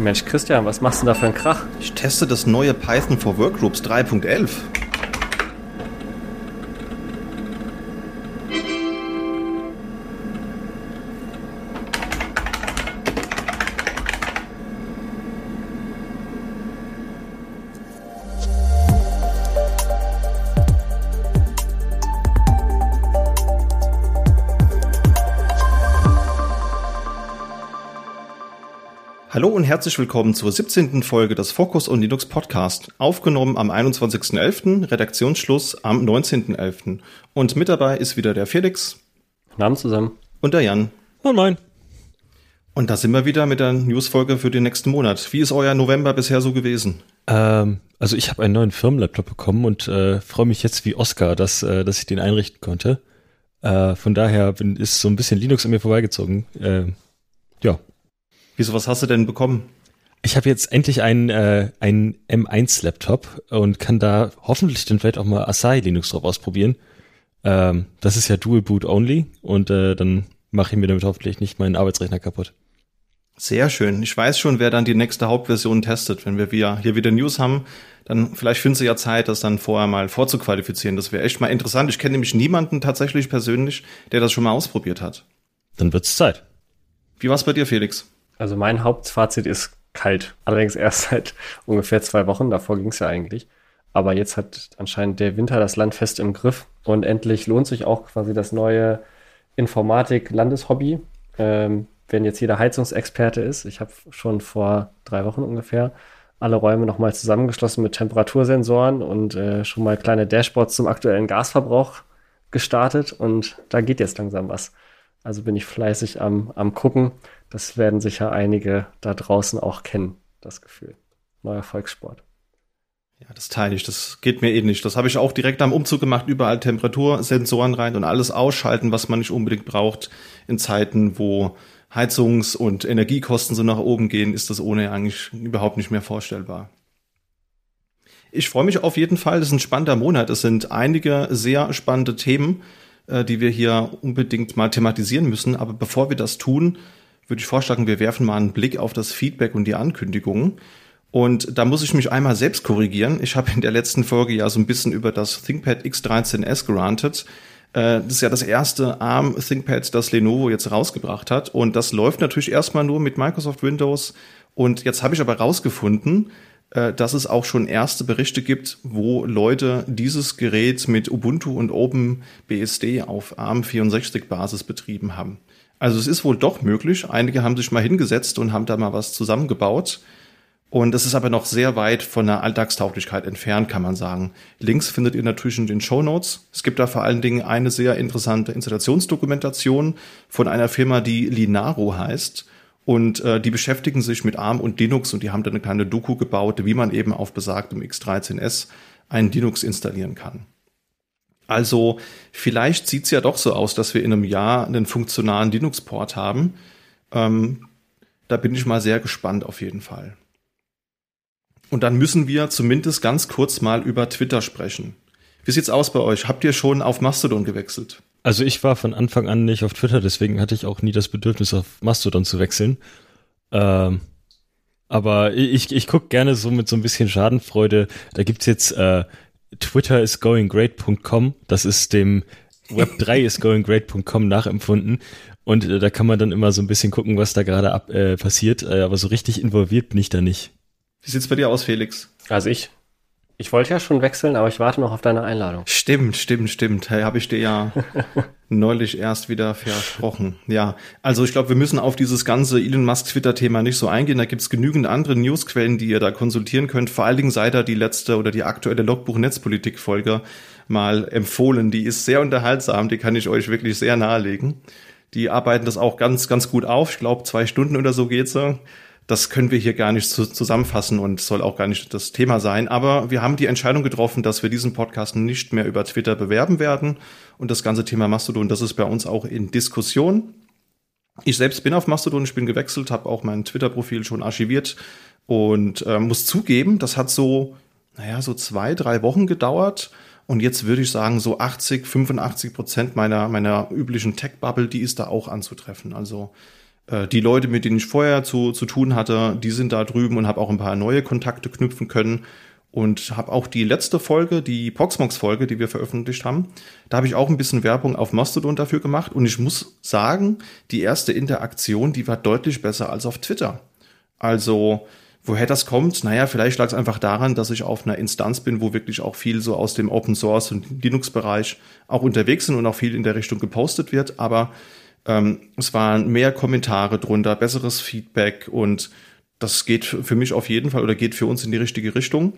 Mensch, Christian, was machst du da für einen Krach? Ich teste das neue Python for Workgroups 3.11. und herzlich willkommen zur 17. Folge des Focus on Linux Podcast, aufgenommen am 21.11., Redaktionsschluss am 19.11. Und mit dabei ist wieder der Felix. Namen zusammen. Und der Jan. Moin Moin. Und da sind wir wieder mit der Newsfolge für den nächsten Monat. Wie ist euer November bisher so gewesen? Ähm, also ich habe einen neuen Firmenlaptop bekommen und äh, freue mich jetzt wie Oscar, dass, äh, dass ich den einrichten konnte. Äh, von daher bin, ist so ein bisschen Linux an mir vorbeigezogen. Äh, ja, Wieso, was hast du denn bekommen? Ich habe jetzt endlich einen, äh, einen M1-Laptop und kann da hoffentlich dann vielleicht auch mal Asahi Linux drauf ausprobieren. Ähm, das ist ja Dual Boot Only und äh, dann mache ich mir damit hoffentlich nicht meinen Arbeitsrechner kaputt. Sehr schön. Ich weiß schon, wer dann die nächste Hauptversion testet. Wenn wir hier wieder News haben, dann vielleicht finden sie ja Zeit, das dann vorher mal vorzuqualifizieren. Das wäre echt mal interessant. Ich kenne nämlich niemanden tatsächlich persönlich, der das schon mal ausprobiert hat. Dann wird's Zeit. Wie war's bei dir, Felix? Also mein Hauptfazit ist kalt. Allerdings erst seit ungefähr zwei Wochen. Davor ging es ja eigentlich. Aber jetzt hat anscheinend der Winter das Land fest im Griff. Und endlich lohnt sich auch quasi das neue Informatik-Landeshobby. Ähm, wenn jetzt jeder Heizungsexperte ist. Ich habe schon vor drei Wochen ungefähr alle Räume nochmal zusammengeschlossen mit Temperatursensoren und äh, schon mal kleine Dashboards zum aktuellen Gasverbrauch gestartet. Und da geht jetzt langsam was. Also bin ich fleißig am, am gucken. Das werden sicher einige da draußen auch kennen, das Gefühl. Neuer Volkssport. Ja, das teile ich. Das geht mir ähnlich. Das habe ich auch direkt am Umzug gemacht. Überall Temperatursensoren rein und alles ausschalten, was man nicht unbedingt braucht. In Zeiten, wo Heizungs- und Energiekosten so nach oben gehen, ist das ohne eigentlich überhaupt nicht mehr vorstellbar. Ich freue mich auf jeden Fall. Das ist ein spannender Monat. Es sind einige sehr spannende Themen, äh, die wir hier unbedingt mal thematisieren müssen. Aber bevor wir das tun, würde ich vorschlagen, wir werfen mal einen Blick auf das Feedback und die Ankündigungen. Und da muss ich mich einmal selbst korrigieren. Ich habe in der letzten Folge ja so ein bisschen über das ThinkPad X13S gerantet. Äh, das ist ja das erste ARM ThinkPad, das Lenovo jetzt rausgebracht hat. Und das läuft natürlich erstmal nur mit Microsoft Windows. Und jetzt habe ich aber rausgefunden, dass es auch schon erste Berichte gibt, wo Leute dieses Gerät mit Ubuntu und OpenBSD auf ARM64 Basis betrieben haben. Also es ist wohl doch möglich. Einige haben sich mal hingesetzt und haben da mal was zusammengebaut. Und es ist aber noch sehr weit von der Alltagstauglichkeit entfernt, kann man sagen. Links findet ihr natürlich in den Show Notes. Es gibt da vor allen Dingen eine sehr interessante Installationsdokumentation von einer Firma, die Linaro heißt. Und äh, die beschäftigen sich mit ARM und Linux und die haben da eine kleine Doku gebaut, wie man eben auf besagtem X13S einen Linux installieren kann. Also vielleicht sieht's ja doch so aus, dass wir in einem Jahr einen funktionalen Linux-Port haben. Ähm, da bin ich mal sehr gespannt auf jeden Fall. Und dann müssen wir zumindest ganz kurz mal über Twitter sprechen. Wie sieht's aus bei euch? Habt ihr schon auf Mastodon gewechselt? Also ich war von Anfang an nicht auf Twitter, deswegen hatte ich auch nie das Bedürfnis, auf Mastodon zu wechseln. Ähm, aber ich, ich gucke gerne so mit so ein bisschen Schadenfreude. Da gibt's jetzt äh, Twitter is going great.com. Das ist dem Web3 is going great.com nachempfunden. Und äh, da kann man dann immer so ein bisschen gucken, was da gerade ab, äh, passiert. Äh, aber so richtig involviert bin ich da nicht. Wie sieht's bei dir aus, Felix? Also ich, ich wollte ja schon wechseln, aber ich warte noch auf deine Einladung. Stimmt, stimmt, stimmt. Hey, habe ich dir ja neulich erst wieder versprochen. Ja, also ich glaube, wir müssen auf dieses ganze Elon Musk Twitter-Thema nicht so eingehen. Da gibt's genügend andere Newsquellen, die ihr da konsultieren könnt. Vor allen Dingen sei da die letzte oder die aktuelle Logbuch-Netzpolitik-Folge mal empfohlen. Die ist sehr unterhaltsam, die kann ich euch wirklich sehr nahelegen. Die arbeiten das auch ganz, ganz gut auf. Ich glaube, zwei Stunden oder so geht's. So das können wir hier gar nicht zu, zusammenfassen und soll auch gar nicht das Thema sein. Aber wir haben die Entscheidung getroffen, dass wir diesen Podcast nicht mehr über Twitter bewerben werden. Und das ganze Thema Mastodon, das ist bei uns auch in Diskussion. Ich selbst bin auf Mastodon, ich bin gewechselt, habe auch mein Twitter-Profil schon archiviert und äh, muss zugeben, das hat so, naja, so zwei, drei Wochen gedauert. Und jetzt würde ich sagen, so 80, 85 Prozent meiner, meiner üblichen Tech-Bubble, die ist da auch anzutreffen. Also Äh, die Leute, mit denen ich vorher zu, zu tun hatte, die sind da drüben und habe auch ein paar neue Kontakte knüpfen können und habe auch die letzte Folge, die Proxmox-Folge, die wir veröffentlicht haben, da habe ich auch ein bisschen Werbung auf Mastodon dafür gemacht und ich muss sagen, die erste Interaktion, die war deutlich besser als auf Twitter. Also, woher das kommt? Naja, vielleicht lag es einfach daran, dass ich auf einer Instanz bin, wo wirklich auch viel so aus dem Open Source und Linux-Bereich auch unterwegs sind und auch viel in der Richtung gepostet wird, aber ähm, es waren mehr Kommentare drunter, besseres Feedback und das geht für mich auf jeden Fall oder geht für uns in die richtige Richtung.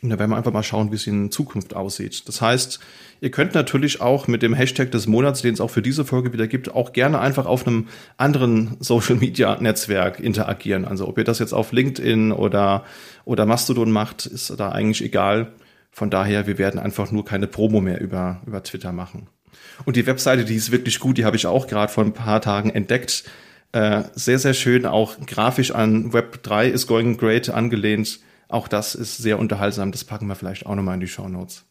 Und da werden wir einfach mal schauen, wie es in Zukunft aussieht. Das heißt, ihr könnt natürlich auch mit dem Hashtag des Monats, den es auch für diese Folge wieder gibt, auch gerne einfach auf einem anderen Social Media Netzwerk interagieren. Also ob ihr das jetzt auf LinkedIn oder, oder Mastodon macht, ist da eigentlich egal. Von daher, wir werden einfach nur keine Promo mehr über, über Twitter machen. Und die Webseite, die ist wirklich gut, die habe ich auch gerade vor ein paar Tagen entdeckt. Äh, sehr, sehr schön, auch grafisch an Web 3 is going great angelehnt auch das ist sehr unterhaltsam. Das packen wir vielleicht auch nochmal in die Show Notes.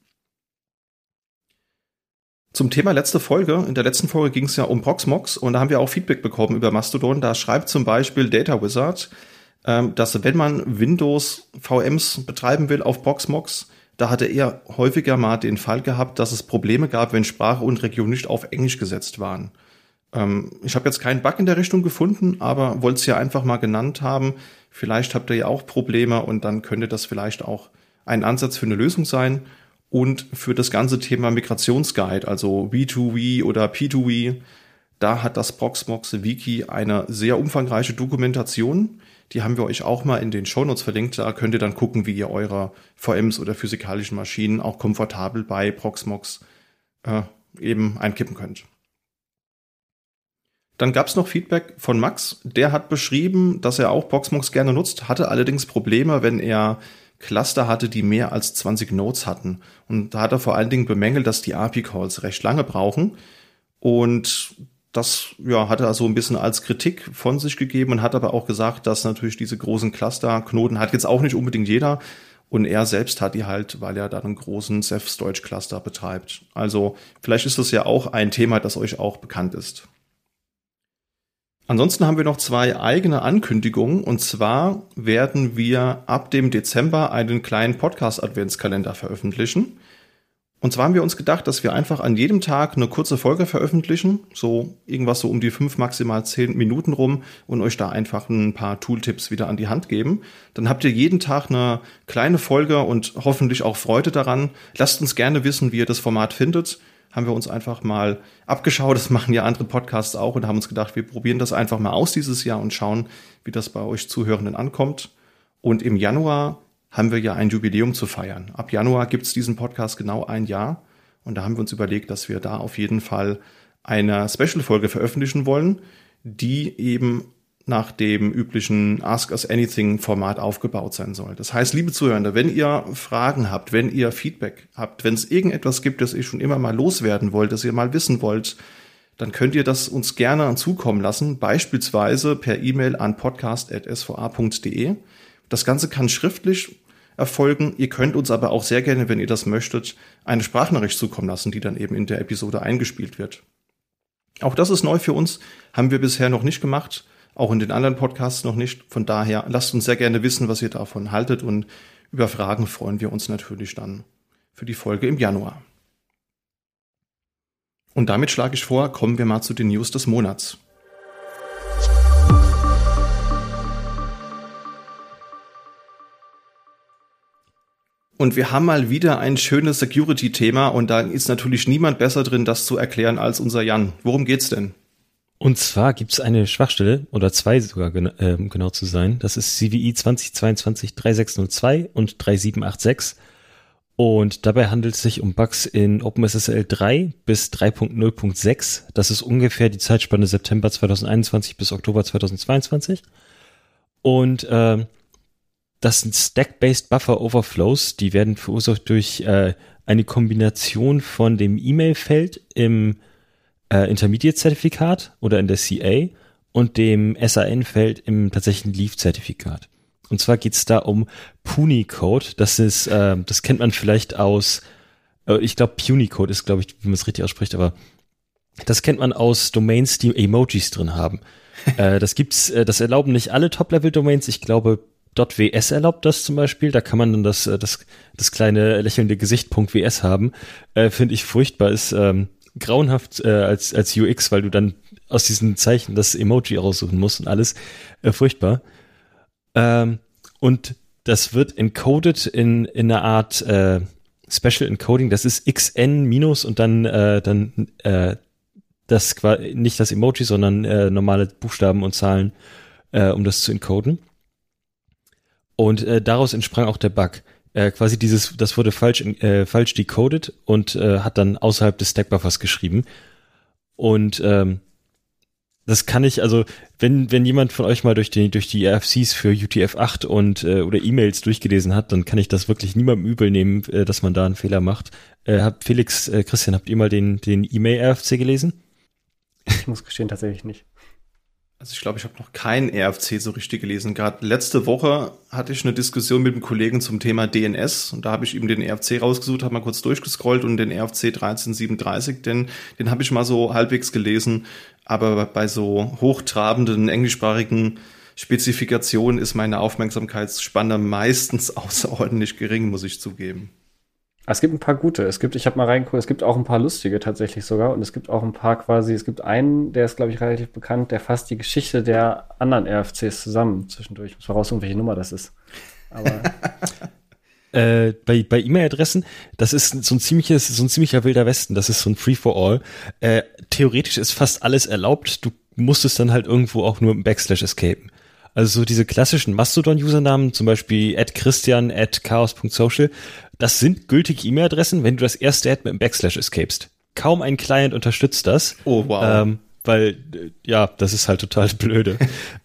Zum Thema letzte Folge. In der letzten Folge ging es ja um Proxmox und da haben wir auch Feedback bekommen über Mastodon. Da schreibt zum Beispiel Data Wizard, ähm, dass wenn man Windows VMs betreiben will auf Proxmox, da hatte er häufiger mal den Fall gehabt, dass es Probleme gab, wenn Sprache und Region nicht auf Englisch gesetzt waren. Ähm, ich habe jetzt keinen Bug in der Richtung gefunden, aber wollte es ja einfach mal genannt haben. Vielleicht habt ihr ja auch Probleme und dann könnte das vielleicht auch ein Ansatz für eine Lösung sein. Und für das ganze Thema Migrationsguide, also V2V oder P2V, da hat das Proxmox Wiki eine sehr umfangreiche Dokumentation. Die haben wir euch auch mal in den Shownotes verlinkt. Da könnt ihr dann gucken, wie ihr eure VMs oder physikalischen Maschinen auch komfortabel bei Proxmox äh, eben einkippen könnt. Dann gab es noch Feedback von Max. Der hat beschrieben, dass er auch Proxmox gerne nutzt, hatte allerdings Probleme, wenn er Cluster hatte, die mehr als 20 Nodes hatten. Und da hat er vor allen Dingen bemängelt, dass die API-Calls recht lange brauchen. Und das ja, hat er so ein bisschen als Kritik von sich gegeben und hat aber auch gesagt, dass natürlich diese großen Cluster-Knoten hat jetzt auch nicht unbedingt jeder. Und er selbst hat die halt, weil er da einen großen Ceph-Storage-Cluster betreibt. Also vielleicht ist das ja auch ein Thema, das euch auch bekannt ist. Ansonsten haben wir noch zwei eigene Ankündigungen. Und zwar werden wir ab dem Dezember einen kleinen Podcast-Adventskalender veröffentlichen. Und zwar haben wir uns gedacht, dass wir einfach an jedem Tag eine kurze Folge veröffentlichen, so irgendwas so um die fünf, maximal zehn Minuten rum und euch da einfach ein paar Tooltips wieder an die Hand geben. Dann habt ihr jeden Tag eine kleine Folge und hoffentlich auch Freude daran. Lasst uns gerne wissen, wie ihr das Format findet haben wir uns einfach mal abgeschaut. Das machen ja andere Podcasts auch und haben uns gedacht, wir probieren das einfach mal aus dieses Jahr und schauen, wie das bei euch Zuhörenden ankommt. Und im Januar haben wir ja ein Jubiläum zu feiern. Ab Januar gibt's diesen Podcast genau ein Jahr. Und da haben wir uns überlegt, dass wir da auf jeden Fall eine Special-Folge veröffentlichen wollen, die eben nach dem üblichen Ask Us Anything Format aufgebaut sein soll. Das heißt, liebe Zuhörende, wenn ihr Fragen habt, wenn ihr Feedback habt, wenn es irgendetwas gibt, das ihr schon immer mal loswerden wollt, das ihr mal wissen wollt, dann könnt ihr das uns gerne zukommen lassen, beispielsweise per E-Mail an podcast.sva.de. Das Ganze kann schriftlich erfolgen. Ihr könnt uns aber auch sehr gerne, wenn ihr das möchtet, eine Sprachnachricht zukommen lassen, die dann eben in der Episode eingespielt wird. Auch das ist neu für uns, haben wir bisher noch nicht gemacht auch in den anderen Podcasts noch nicht. Von daher lasst uns sehr gerne wissen, was ihr davon haltet und über Fragen freuen wir uns natürlich dann für die Folge im Januar. Und damit schlage ich vor, kommen wir mal zu den News des Monats. Und wir haben mal wieder ein schönes Security-Thema und da ist natürlich niemand besser drin, das zu erklären als unser Jan. Worum geht's denn? Und zwar gibt es eine Schwachstelle, oder zwei sogar gen äh, genau zu sein. Das ist CVI 2022 3602 und 3786. Und dabei handelt es sich um Bugs in OpenSSL 3 bis 3.0.6. Das ist ungefähr die Zeitspanne September 2021 bis Oktober 2022. Und äh, das sind Stack-based Buffer Overflows. Die werden verursacht durch äh, eine Kombination von dem E-Mail-Feld im äh, Intermediate-Zertifikat oder in der CA und dem SAN-Feld im tatsächlichen Leaf-Zertifikat. Und zwar geht's da um Punicode. Das ist, äh, das kennt man vielleicht aus, äh, ich glaube Punicode ist, glaube ich, wie man es richtig ausspricht, aber das kennt man aus Domains, die Emojis drin haben. äh, das gibt's, äh, das erlauben nicht alle Top-Level-Domains. Ich glaube, .ws erlaubt das zum Beispiel. Da kann man dann das, äh, das, das kleine lächelnde Gesicht .ws haben. Äh, Finde ich furchtbar. Ist ähm, grauenhaft äh, als, als UX, weil du dann aus diesen Zeichen das Emoji raussuchen musst und alles. Äh, furchtbar. Ähm, und das wird encoded in, in einer Art äh, Special Encoding. Das ist XN minus und dann, äh, dann äh, das nicht das Emoji, sondern äh, normale Buchstaben und Zahlen, äh, um das zu encoden. Und äh, daraus entsprang auch der Bug. Äh, quasi dieses, das wurde falsch, äh, falsch decoded und äh, hat dann außerhalb des Stackbuffers geschrieben. Und ähm, das kann ich, also wenn, wenn jemand von euch mal durch die, durch die RFCs für UTF-8 und äh, oder E-Mails durchgelesen hat, dann kann ich das wirklich niemandem übel nehmen, äh, dass man da einen Fehler macht. Äh, habt Felix, äh, Christian, habt ihr mal den, den E-Mail-RFC gelesen? Ich muss gestehen, tatsächlich nicht. Also ich glaube, ich habe noch keinen RFC so richtig gelesen. Gerade letzte Woche hatte ich eine Diskussion mit einem Kollegen zum Thema DNS und da habe ich ihm den RFC rausgesucht, habe mal kurz durchgescrollt und den RFC 1337, den, den habe ich mal so halbwegs gelesen. Aber bei so hochtrabenden englischsprachigen Spezifikationen ist meine Aufmerksamkeitsspanne meistens außerordentlich gering, muss ich zugeben. Es gibt ein paar gute. Es gibt, ich habe mal reingeguckt, es gibt auch ein paar lustige tatsächlich sogar. Und es gibt auch ein paar quasi, es gibt einen, der ist, glaube ich, relativ bekannt, der fasst die Geschichte der anderen RFCs zusammen zwischendurch. Ich muss mal welche Nummer das ist. Aber. äh, bei, bei E-Mail-Adressen, das ist so ein ziemliches, so ein ziemlicher wilder Westen. Das ist so ein Free-for-all. Äh, theoretisch ist fast alles erlaubt. Du musst es dann halt irgendwo auch nur im Backslash escapen. Also so diese klassischen Mastodon-Usernamen, zum Beispiel at Christian at chaos.social, das sind gültige E-Mail-Adressen, wenn du das erste Ad mit einem Backslash escapest. Kaum ein Client unterstützt das. Oh, wow. Ähm, weil, äh, ja, das ist halt total blöde.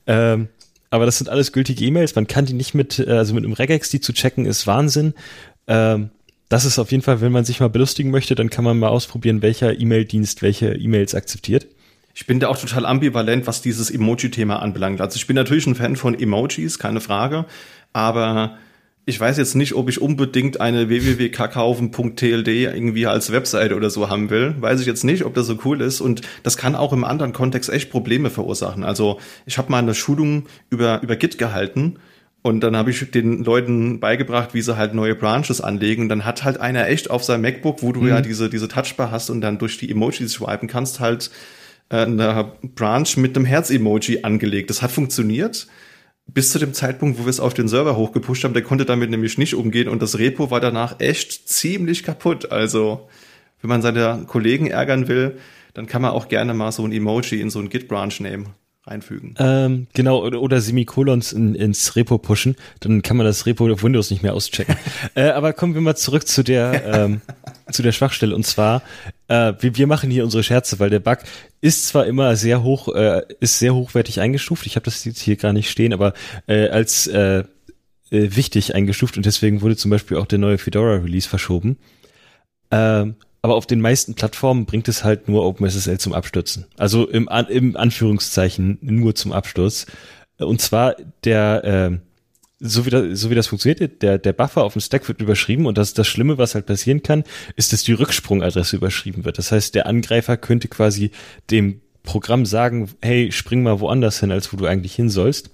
ähm, aber das sind alles gültige E-Mails. Man kann die nicht mit, äh, also mit einem Regex die zu checken, ist Wahnsinn. Ähm, das ist auf jeden Fall, wenn man sich mal belustigen möchte, dann kann man mal ausprobieren, welcher E-Mail-Dienst welche E-Mails akzeptiert. Ich bin da auch total ambivalent, was dieses Emoji-Thema anbelangt. Also ich bin natürlich ein Fan von Emojis, keine Frage, aber ich weiß jetzt nicht, ob ich unbedingt eine www.kakaufen.tld irgendwie als Webseite oder so haben will. Weiß ich jetzt nicht, ob das so cool ist. Und das kann auch im anderen Kontext echt Probleme verursachen. Also ich habe mal eine Schulung über, über Git gehalten und dann habe ich den Leuten beigebracht, wie sie halt neue Branches anlegen. Und dann hat halt einer echt auf seinem MacBook, wo du mhm. ja diese, diese Touchbar hast und dann durch die Emojis swipen kannst, halt äh, eine Branch mit einem Herz-Emoji angelegt. Das hat funktioniert bis zu dem Zeitpunkt, wo wir es auf den Server hochgepusht haben. Der konnte damit nämlich nicht umgehen und das Repo war danach echt ziemlich kaputt. Also, wenn man seine Kollegen ärgern will, dann kann man auch gerne mal so ein Emoji in so ein Git-Branch nehmen einfügen. Ähm, genau, oder, oder Semikolons in, ins Repo pushen, dann kann man das Repo auf Windows nicht mehr auschecken. äh, aber kommen wir mal zurück zu der, ähm, zu der Schwachstelle. Und zwar, äh, wir, wir machen hier unsere Scherze, weil der Bug ist zwar immer sehr hoch, äh, ist sehr hochwertig eingestuft, ich habe das jetzt hier gar nicht stehen, aber äh, als äh, äh, wichtig eingestuft und deswegen wurde zum Beispiel auch der neue Fedora Release verschoben. Ähm, aber auf den meisten Plattformen bringt es halt nur OpenSSL zum Abstürzen. Also im, im Anführungszeichen nur zum Absturz. Und zwar der, äh, so wie, das, so wie das funktioniert, der, der Buffer auf dem Stack wird überschrieben und das, das Schlimme, was halt passieren kann, ist, dass die Rücksprungadresse überschrieben wird. Das heißt, der Angreifer könnte quasi dem Programm sagen, hey, spring mal woanders hin, als wo du eigentlich hin sollst.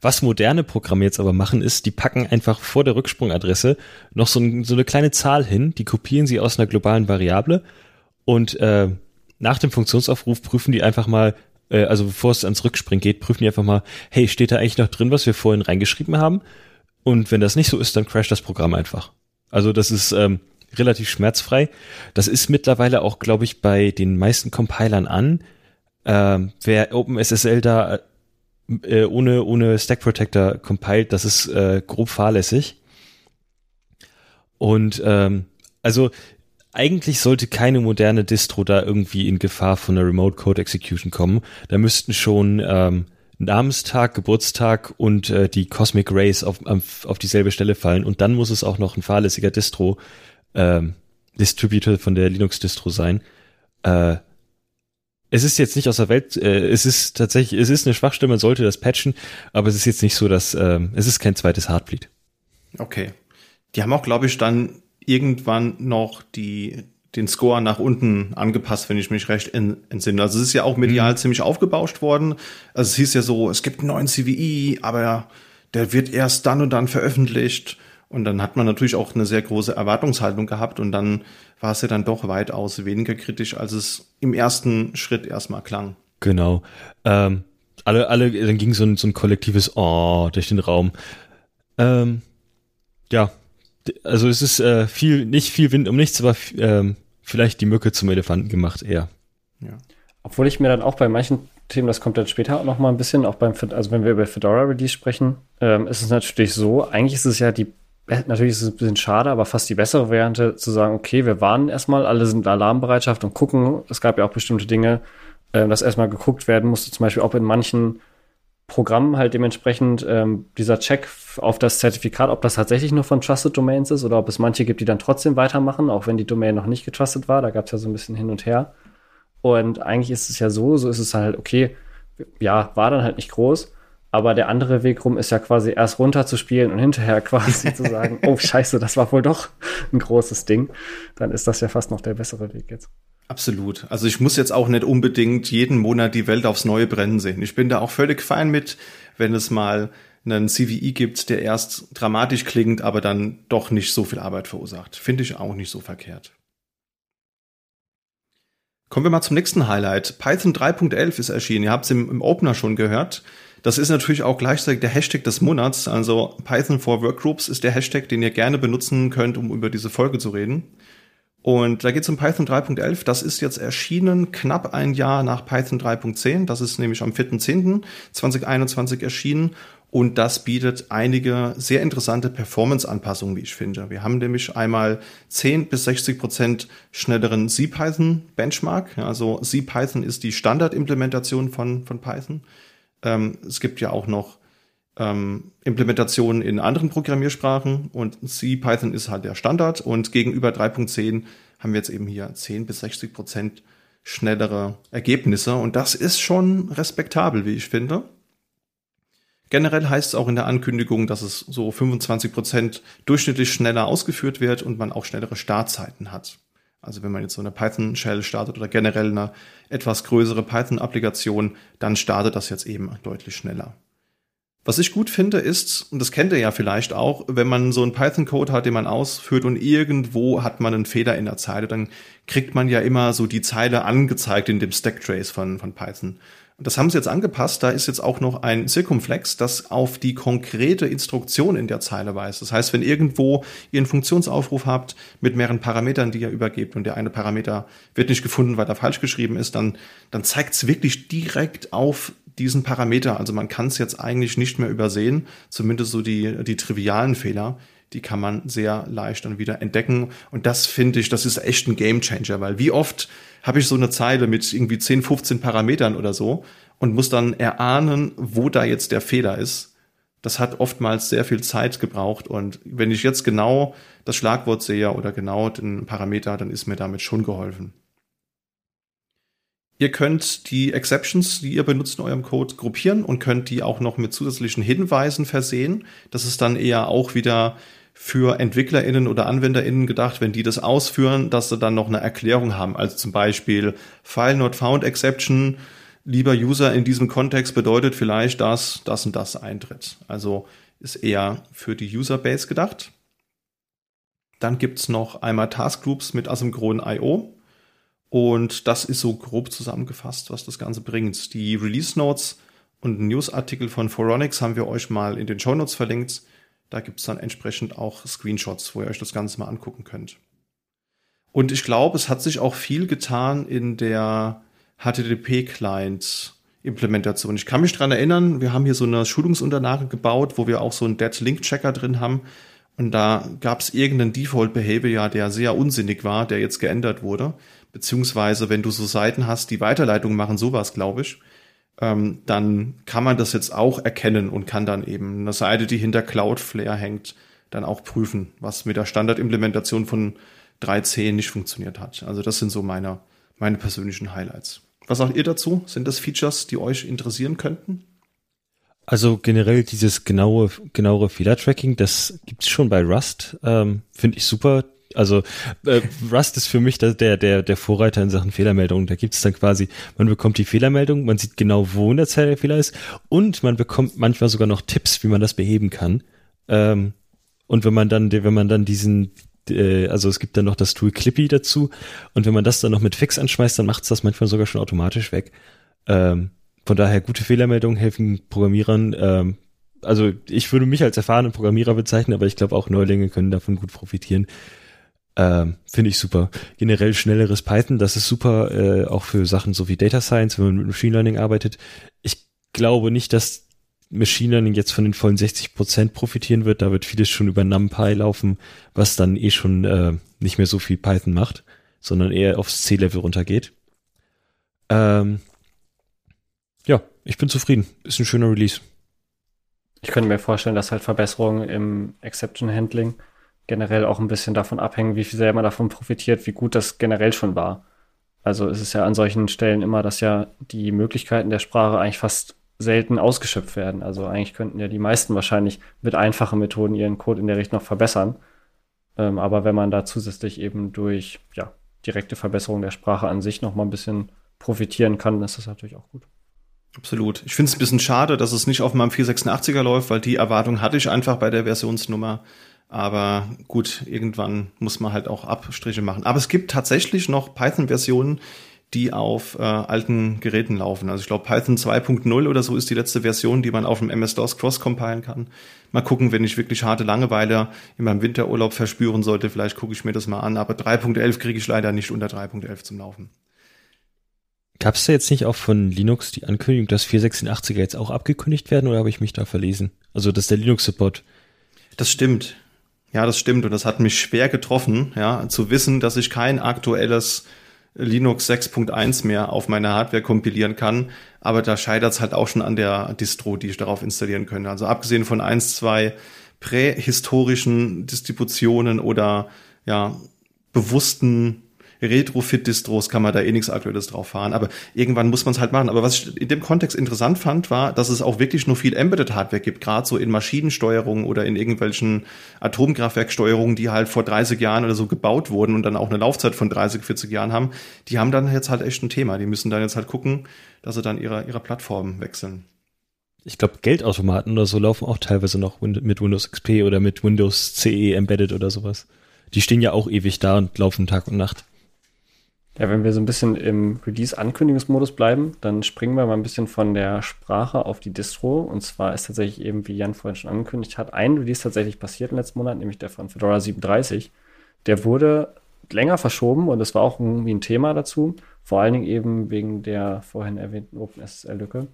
Was moderne Programme jetzt aber machen, ist, die packen einfach vor der Rücksprungadresse noch so, ein, so eine kleine Zahl hin, die kopieren sie aus einer globalen Variable und äh, nach dem Funktionsaufruf prüfen die einfach mal, äh, also bevor es ans Rückspringen geht, prüfen die einfach mal, hey, steht da eigentlich noch drin, was wir vorhin reingeschrieben haben? Und wenn das nicht so ist, dann crasht das Programm einfach. Also das ist ähm, relativ schmerzfrei. Das ist mittlerweile auch, glaube ich, bei den meisten Compilern an. Ähm, wer OpenSSL da äh, ohne, ohne Stack Protector compiled, das ist äh, grob fahrlässig. Und ähm, also eigentlich sollte keine moderne Distro da irgendwie in Gefahr von einer Remote Code Execution kommen. Da müssten schon ähm, Namenstag, Geburtstag und äh, die Cosmic Rays auf, auf, dieselbe Stelle fallen. Und dann muss es auch noch ein fahrlässiger Distro, ähm, Distributor von der Linux-Distro sein. Äh, es ist jetzt nicht aus der Welt, äh, es ist tatsächlich, es ist eine Schwachstelle, man sollte das patchen, aber es ist jetzt nicht so, dass, ähm, es ist kein zweites Heartbleed. Okay. Die haben auch, glaube ich, dann irgendwann noch die, den Score nach unten angepasst, wenn ich mich recht entsinne. Also es ist ja auch medial mhm. ziemlich aufgebauscht worden. Also es hieß ja so, es gibt einen neuen CVI, aber der wird erst dann und dann veröffentlicht. Und dann hat man natürlich auch eine sehr große Erwartungshaltung gehabt und dann war es ja dann doch weitaus weniger kritisch, als es im ersten Schritt erstmal klang. Genau. Ähm, alle, alle, dann ging so ein, so ein kollektives Oh durch den Raum. Ähm, ja, also es ist äh, viel, nicht viel Wind um nichts, aber ähm, vielleicht die Mücke zum Elefanten gemacht eher. Ja. Obwohl ich mir dann auch bei manchen Themen, das kommt dann später auch noch mal ein bisschen, auch beim, also wenn wir über Fedora Release sprechen, ähm, ist es natürlich so, eigentlich ist es ja die natürlich ist es ein bisschen schade, aber fast die bessere Variante zu sagen, okay, wir warnen erstmal, alle sind in Alarmbereitschaft und gucken. Es gab ja auch bestimmte Dinge, äh, dass erstmal geguckt werden musste, zum Beispiel, ob in manchen Programmen halt dementsprechend ähm, dieser Check auf das Zertifikat, ob das tatsächlich nur von Trusted Domains ist oder ob es manche gibt, die dann trotzdem weitermachen, auch wenn die Domain noch nicht getrustet war. Da gab es ja so ein bisschen hin und her. Und eigentlich ist es ja so, so ist es halt, okay, ja, war dann halt nicht groß. Aber der andere Weg rum ist ja quasi erst runterzuspielen und hinterher quasi zu sagen, oh scheiße, das war wohl doch ein großes Ding. Dann ist das ja fast noch der bessere Weg jetzt. Absolut. Also ich muss jetzt auch nicht unbedingt jeden Monat die Welt aufs Neue brennen sehen. Ich bin da auch völlig fein mit, wenn es mal einen CVI gibt, der erst dramatisch klingt, aber dann doch nicht so viel Arbeit verursacht. Finde ich auch nicht so verkehrt. Kommen wir mal zum nächsten Highlight. Python 3.11 ist erschienen. Ihr habt es im, im Opener schon gehört. Das ist natürlich auch gleichzeitig der Hashtag des Monats. Also Python for Workgroups ist der Hashtag, den ihr gerne benutzen könnt, um über diese Folge zu reden. Und da geht es um Python 3.11. Das ist jetzt erschienen knapp ein Jahr nach Python 3.10. Das ist nämlich am 4.10.2021 erschienen. Und das bietet einige sehr interessante Performance-Anpassungen, wie ich finde. Wir haben nämlich einmal 10 bis 60 Prozent schnelleren CPython-Benchmark. Also CPython ist die Standardimplementation von, von Python. Ähm, es gibt ja auch noch ähm, Implementationen in anderen Programmiersprachen und C, Python ist halt der Standard und gegenüber 3.10 haben wir jetzt eben hier 10 bis 60 Prozent schnellere Ergebnisse und das ist schon respektabel, wie ich finde. Generell heißt es auch in der Ankündigung, dass es so 25 Prozent durchschnittlich schneller ausgeführt wird und man auch schnellere Startzeiten hat. Also wenn man jetzt so eine Python-Shell startet oder generell eine etwas größere Python-Applikation, dann startet das jetzt eben deutlich schneller. Was ich gut finde ist, und das kennt ihr ja vielleicht auch, wenn man so einen Python-Code hat, den man ausführt und irgendwo hat man einen Fehler in der Zeile, dann kriegt man ja immer so die Zeile angezeigt in dem Stack-Trace von, von Python. Das haben sie jetzt angepasst. Da ist jetzt auch noch ein Circumflex, das auf die konkrete Instruktion in der Zeile weist. Das heißt, wenn irgendwo ihr einen Funktionsaufruf habt mit mehreren Parametern, die ihr übergebt und der eine Parameter wird nicht gefunden, weil er falsch geschrieben ist, dann, dann zeigt es wirklich direkt auf diesen Parameter. Also man kann es jetzt eigentlich nicht mehr übersehen, zumindest so die, die trivialen Fehler die kann man sehr leicht dann wieder entdecken. Und das finde ich, das ist echt ein Gamechanger, weil wie oft habe ich so eine Zeile mit irgendwie 10, 15 Parametern oder so und muss dann erahnen, wo da jetzt der Fehler ist. Das hat oftmals sehr viel Zeit gebraucht und wenn ich jetzt genau das Schlagwort sehe oder genau den Parameter, dann ist mir damit schon geholfen. Ihr könnt die Exceptions, die ihr benutzt in eurem Code, gruppieren und könnt die auch noch mit zusätzlichen Hinweisen versehen. Das ist dann eher auch wieder für EntwicklerInnen oder AnwenderInnen gedacht, wenn die das ausführen, dass sie dann noch eine Erklärung haben. Also zum Beispiel File Not Found Exception, lieber User in diesem Kontext bedeutet vielleicht, dass das und das eintritt. Also ist eher für die Userbase gedacht. Dann gibt's noch einmal Taskgroups mit Asynchron.io. Und das ist so grob zusammengefasst, was das Ganze bringt. Die Release Notes und Newsartikel von Foronix haben wir euch mal in den Show Notes verlinkt. Da gibt es dann entsprechend auch Screenshots, wo ihr euch das Ganze mal angucken könnt. Und ich glaube, es hat sich auch viel getan in der HTTP-Client-Implementation. Ich kann mich dran erinnern, wir haben hier so eine Schulungsunterlage gebaut, wo wir auch so einen Dead-Link-Checker drin haben. Und da gab es irgendeinen Default-Behavior, der sehr unsinnig war, der jetzt geändert wurde. Beziehungsweise, wenn du so Seiten hast, die Weiterleitungen machen, sowas, glaube ich ähm, dann kann man das jetzt auch erkennen und kann dann eben eine Seite, die hinter Cloudflare hängt, dann auch prüfen, was mit der Standardimplementation von 3.10 nicht funktioniert hat. Also das sind so meine, meine persönlichen Highlights. Was sagt ihr dazu? Sind das Features, die euch interessieren könnten? Also generell dieses genaue, genauere Fehlertracking, das gibt's schon bei Rust. Ähm, Finde ich super. Also äh, Rust ist für mich der, der, der Vorreiter in Sachen Fehlermeldung. Da gibt es dann quasi, man bekommt die Fehlermeldung, man sieht genau, wo in der Zeile der Fehler ist und man bekommt manchmal sogar noch Tipps, wie man das beheben kann. Ähm, und wenn man dann, wenn man dann diesen, äh, also es gibt dann noch das Tool Clippy dazu und wenn man das dann noch mit Fix anschmeißt, dann macht es das manchmal sogar schon automatisch weg. Ähm, von daher gute Fehlermeldungen helfen Programmierern. Ähm, also ich würde mich als erfahrenen Programmierer bezeichnen, aber ich glaube auch Neulinge können davon gut profitieren. Ähm, Finde ich super. Generell schnelleres Python, das ist super, äh, auch für Sachen so wie Data Science, wenn man mit Machine Learning arbeitet. Ich glaube nicht, dass Machine Learning jetzt von den vollen 60 Prozent profitieren wird. Da wird vieles schon über NumPy laufen, was dann eh schon äh, nicht mehr so viel Python macht, sondern eher aufs C-Level runtergeht. Ähm, ja, ich bin zufrieden. Ist ein schöner Release. Ich könnte mir vorstellen, dass halt Verbesserungen im Exception Handling generell auch ein bisschen davon abhängen, wie viel sehr man davon profitiert, wie gut das generell schon war. Also es ist ja an solchen Stellen immer, dass ja die Möglichkeiten der Sprache eigentlich fast selten ausgeschöpft werden. Also eigentlich könnten ja die meisten wahrscheinlich mit einfachen Methoden ihren Code in der Richtung noch verbessern. Ähm, aber wenn man da zusätzlich eben durch ja, direkte Verbesserung der Sprache an sich noch mal ein bisschen profitieren kann, ist das natürlich auch gut. Absolut. Ich finde es ein bisschen schade, dass es nicht auf meinem 486er läuft, weil die Erwartung hatte ich einfach bei der Versionsnummer. Aber gut, irgendwann muss man halt auch Abstriche machen. Aber es gibt tatsächlich noch Python-Versionen, die auf äh, alten Geräten laufen. Also ich glaube Python 2.0 oder so ist die letzte Version, die man auf dem MS-DOS cross-compilen kann. Mal gucken, wenn ich wirklich harte Langeweile in meinem Winterurlaub verspüren sollte, vielleicht gucke ich mir das mal an. Aber 3.11 kriege ich leider nicht unter 3.11 zum Laufen. Gab es da jetzt nicht auch von Linux die Ankündigung, dass 486er jetzt auch abgekündigt werden oder habe ich mich da verlesen? Also dass der Linux-Support. Das stimmt. Ja, das stimmt. Und das hat mich schwer getroffen, ja, zu wissen, dass ich kein aktuelles Linux 6.1 mehr auf meine Hardware kompilieren kann. Aber da scheitert es halt auch schon an der Distro, die ich darauf installieren könnte. Also abgesehen von eins, zwei prähistorischen Distributionen oder ja, bewussten Retrofit-Distros kann man da eh nichts Aktuelles drauf fahren. Aber irgendwann muss man es halt machen. Aber was ich in dem Kontext interessant fand, war, dass es auch wirklich nur viel Embedded-Hardware gibt, gerade so in Maschinensteuerungen oder in irgendwelchen Atomkraftwerksteuerungen, die halt vor 30 Jahren oder so gebaut wurden und dann auch eine Laufzeit von 30, 40 Jahren haben. Die haben dann jetzt halt echt ein Thema. Die müssen dann jetzt halt gucken, dass sie dann ihre, ihre Plattform wechseln. Ich glaube, Geldautomaten oder so laufen auch teilweise noch mit Windows XP oder mit Windows CE Embedded oder sowas. Die stehen ja auch ewig da und laufen Tag und Nacht. Ja, wenn wir so ein bisschen im Release-Ankündigungsmodus bleiben, dann springen wir mal ein bisschen von der Sprache auf die Distro. Und zwar ist tatsächlich eben, wie Jan vorhin schon angekündigt hat, ein Release tatsächlich passiert im letzten Monat, nämlich der von Fedora 37. Der wurde länger verschoben und es war auch irgendwie ein Thema dazu. Vor allen Dingen eben wegen der vorhin erwähnten OpenSSL-Lücke.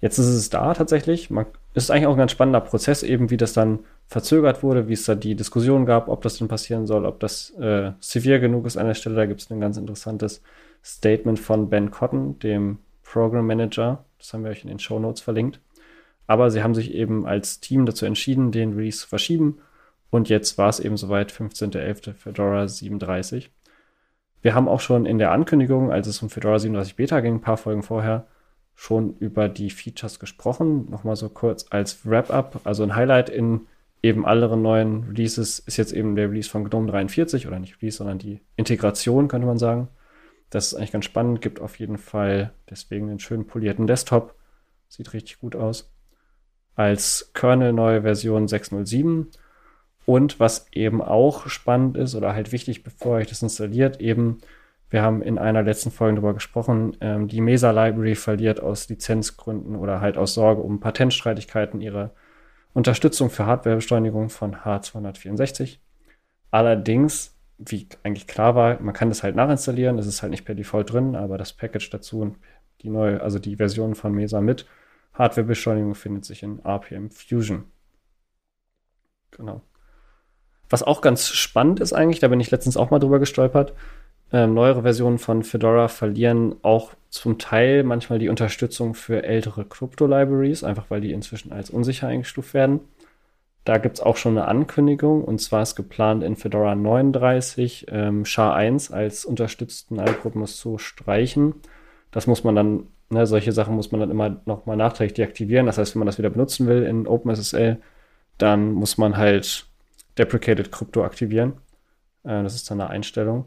Jetzt ist es da tatsächlich. Man, ist eigentlich auch ein ganz spannender Prozess, eben wie das dann verzögert wurde, wie es da die Diskussion gab, ob das denn passieren soll, ob das äh, severe genug ist an der Stelle. Da gibt es ein ganz interessantes Statement von Ben Cotton, dem Program Manager. Das haben wir euch in den Show Notes verlinkt. Aber sie haben sich eben als Team dazu entschieden, den Release zu verschieben. Und jetzt war es eben soweit, 15.11. Fedora 37. Wir haben auch schon in der Ankündigung, als es um Fedora 37 Beta ging, ein paar Folgen vorher, schon über die Features gesprochen. Nochmal so kurz als Wrap-up, also ein Highlight in eben anderen neuen Releases ist jetzt eben der Release von GNOME 43 oder nicht Release, sondern die Integration, könnte man sagen. Das ist eigentlich ganz spannend, gibt auf jeden Fall deswegen einen schönen polierten Desktop. Sieht richtig gut aus. Als Kernel neue Version 607. Und was eben auch spannend ist oder halt wichtig, bevor euch das installiert, eben, wir haben in einer letzten Folge darüber gesprochen, ähm, die Mesa Library verliert aus Lizenzgründen oder halt aus Sorge um Patentstreitigkeiten ihre Unterstützung für Hardwarebeschleunigung von H264. Allerdings, wie eigentlich klar war, man kann das halt nachinstallieren, es ist halt nicht per Default drin, aber das Package dazu und die neue, also die Version von Mesa mit Hardwarebeschleunigung findet sich in RPM Fusion. Genau. Was auch ganz spannend ist eigentlich, da bin ich letztens auch mal drüber gestolpert, ähm, neuere Versionen von Fedora verlieren auch zum Teil manchmal die Unterstützung für ältere Crypto-Libraries, einfach weil die inzwischen als unsicher eingestuft werden. Da gibt es auch schon eine Ankündigung und zwar ist geplant in Fedora 39 ähm, SHA-1 als unterstützten Algorithmus zu streichen. Das muss man dann, ne, solche Sachen muss man dann immer nochmal nachträglich deaktivieren. Das heißt, wenn man das wieder benutzen will in OpenSSL, dann muss man halt Deprecated Crypto aktivieren. Äh, das ist dann eine Einstellung.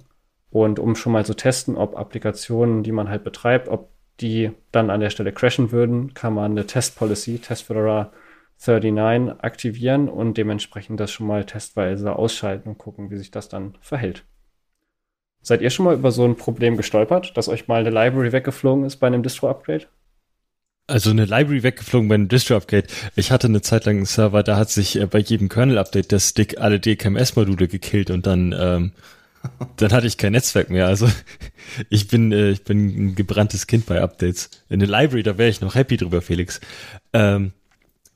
Und um schon mal zu testen, ob Applikationen, die man halt betreibt, ob die dann an der Stelle crashen würden, kann man eine Test Policy, Test Fedora 39 aktivieren und dementsprechend das schon mal testweise ausschalten und gucken, wie sich das dann verhält. Seid ihr schon mal über so ein Problem gestolpert, dass euch mal eine Library weggeflogen ist bei einem Distro-Upgrade? Also eine Library weggeflogen bei einem Distro-Upgrade. Ich hatte eine Zeit lang einen Server, da hat sich äh, bei jedem Kernel-Update der Stick alle DKMS-Module gekillt und dann, ähm, dann hatte ich kein Netzwerk mehr. Also ich bin, äh, ich bin ein gebranntes Kind bei Updates. In der Library, da wäre ich noch happy drüber, Felix. Ähm,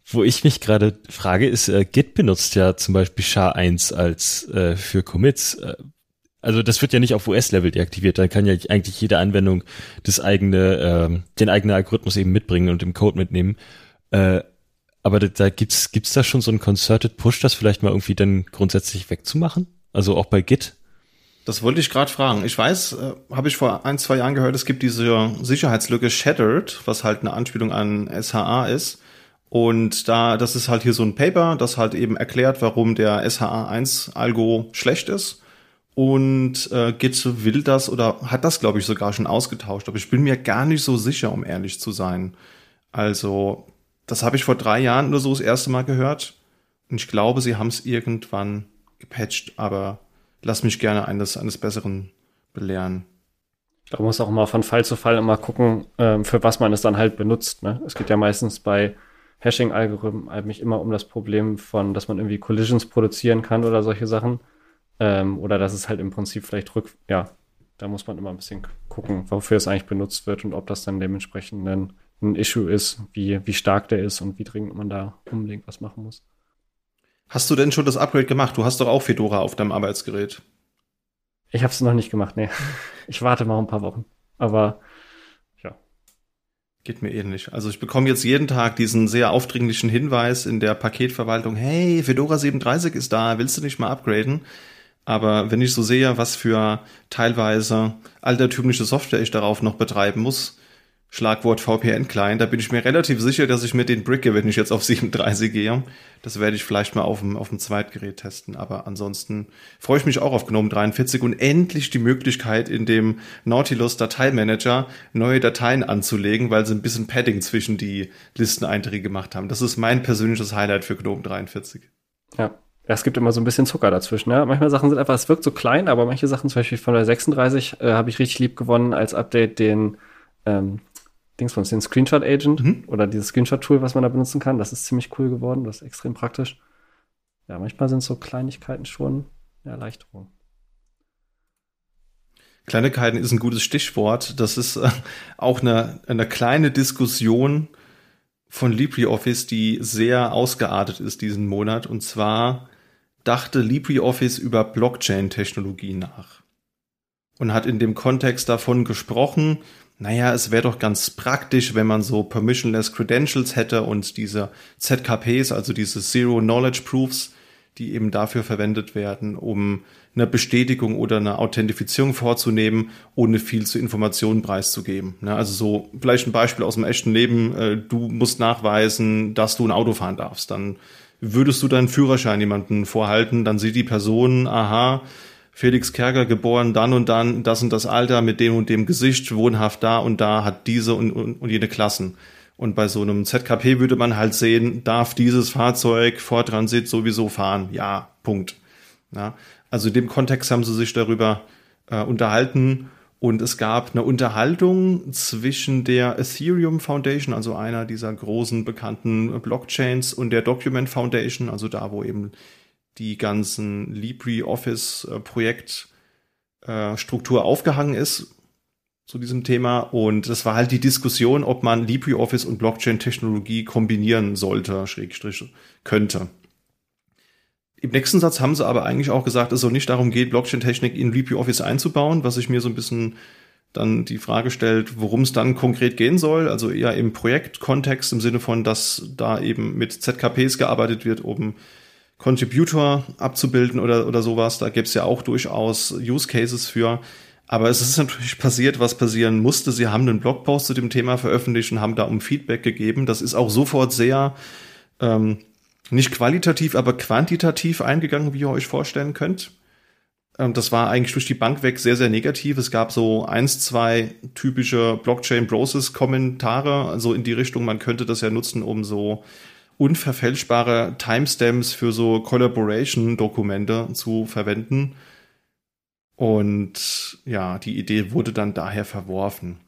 wo ich mich gerade frage, ist, äh, Git benutzt ja zum Beispiel SHA-1 als äh, für Commits. Äh, also das wird ja nicht auf US-Level deaktiviert, dann kann ja eigentlich jede Anwendung das eigene, äh, den eigenen Algorithmus eben mitbringen und im Code mitnehmen. Äh, aber da, da gibt's gibt's da schon so einen Concerted Push, das vielleicht mal irgendwie dann grundsätzlich wegzumachen? Also auch bei Git? Das wollte ich gerade fragen. Ich weiß, äh, habe ich vor ein, zwei Jahren gehört, es gibt diese Sicherheitslücke Shattered, was halt eine Anspielung an SHA ist. Und da, das ist halt hier so ein Paper, das halt eben erklärt, warum der SHA1-Algo schlecht ist und äh, Git will das oder hat das, glaube ich, sogar schon ausgetauscht. Aber ich bin mir gar nicht so sicher, um ehrlich zu sein. Also, das habe ich vor drei Jahren oder so das erste Mal gehört. Und ich glaube, sie haben es irgendwann gepatcht, aber lass mich gerne eines, eines Besseren belehren. Ich glaube, man muss auch immer von Fall zu Fall immer gucken, ähm, für was man es dann halt benutzt. Ne? Es geht ja meistens bei Hashing-Algorithmen eigentlich immer um das Problem von, dass man irgendwie Collisions produzieren kann oder solche Sachen. Ähm, oder dass es halt im Prinzip vielleicht rück, ja, da muss man immer ein bisschen gucken, wofür es eigentlich benutzt wird und ob das dann dementsprechend ein, ein Issue ist, wie, wie stark der ist und wie dringend man da unbedingt was machen muss. Hast du denn schon das Upgrade gemacht? Du hast doch auch Fedora auf deinem Arbeitsgerät. Ich habe es noch nicht gemacht, nee. Ich warte mal ein paar Wochen. Aber ja. Geht mir ähnlich. Also ich bekomme jetzt jeden Tag diesen sehr aufdringlichen Hinweis in der Paketverwaltung, hey, Fedora 37 ist da, willst du nicht mal upgraden? Aber wenn ich so sehe, was für teilweise altertümliche Software ich darauf noch betreiben muss, Schlagwort VPN-Client, da bin ich mir relativ sicher, dass ich mir den bricke, wenn ich jetzt auf 37 gehe. Das werde ich vielleicht mal auf dem, auf dem Zweitgerät testen. Aber ansonsten freue ich mich auch auf GNOME 43 und endlich die Möglichkeit, in dem Nautilus Dateimanager neue Dateien anzulegen, weil sie ein bisschen Padding zwischen die Listeneinträge gemacht haben. Das ist mein persönliches Highlight für GNOME 43. Ja, es gibt immer so ein bisschen Zucker dazwischen. Ja? Manchmal Sachen sind einfach, es wirkt so klein, aber manche Sachen, zum Beispiel von der 36, äh, habe ich richtig lieb gewonnen als Update den ähm, Dings von den Screenshot Agent mhm. oder dieses Screenshot-Tool, was man da benutzen kann. Das ist ziemlich cool geworden, das ist extrem praktisch. Ja, manchmal sind so Kleinigkeiten schon eine Erleichterung. Kleinigkeiten ist ein gutes Stichwort. Das ist äh, auch eine, eine kleine Diskussion von LibreOffice, die sehr ausgeartet ist diesen Monat. Und zwar dachte LibreOffice über Blockchain-Technologie nach und hat in dem Kontext davon gesprochen, naja, es wäre doch ganz praktisch, wenn man so permissionless Credentials hätte und diese ZKPs, also diese Zero Knowledge Proofs, die eben dafür verwendet werden, um eine Bestätigung oder eine Authentifizierung vorzunehmen, ohne viel zu Informationen preiszugeben. also so vielleicht ein Beispiel aus dem echten Leben. Äh, du musst nachweisen, dass du ein Auto fahren darfst. Dann würdest du deinen Führerschein jemanden vorhalten, dann sieht die Person, aha, Felix Kerger geboren, dann und dann, das und das Alter, mit dem und dem Gesicht, wohnhaft da und da, hat diese und, und, und jene Klassen. Und bei so einem ZKP würde man halt sehen, darf dieses Fahrzeug vor Transit sowieso fahren? Ja, Punkt. Ja, also in dem Kontext haben sie sich darüber äh, unterhalten und es gab eine Unterhaltung zwischen der Ethereum Foundation, also einer dieser großen bekannten Blockchains, und der Document Foundation, also da, wo eben die ganzen LibreOffice-Projektstruktur aufgehangen ist zu diesem Thema. Und das war halt die Diskussion, ob man LibreOffice und Blockchain-Technologie kombinieren sollte, Schrägstrich könnte. Im nächsten Satz haben sie aber eigentlich auch gesagt, es soll nicht darum geht, Blockchain-Technik in LibreOffice einzubauen, was sich mir so ein bisschen dann die Frage stellt, worum es dann konkret gehen soll. Also eher im Projektkontext im Sinne von, dass da eben mit ZKPs gearbeitet wird, um Contributor abzubilden oder, oder sowas. Da gäbe es ja auch durchaus Use Cases für. Aber es ist natürlich passiert, was passieren musste. Sie haben einen Blogpost zu dem Thema veröffentlicht und haben da um Feedback gegeben. Das ist auch sofort sehr ähm, nicht qualitativ, aber quantitativ eingegangen, wie ihr euch vorstellen könnt. Ähm, das war eigentlich durch die Bank weg sehr, sehr negativ. Es gab so eins, zwei typische Blockchain-Process-Kommentare, also in die Richtung, man könnte das ja nutzen, um so unverfälschbare Timestamps für so Collaboration-Dokumente zu verwenden. Und ja, die Idee wurde dann daher verworfen.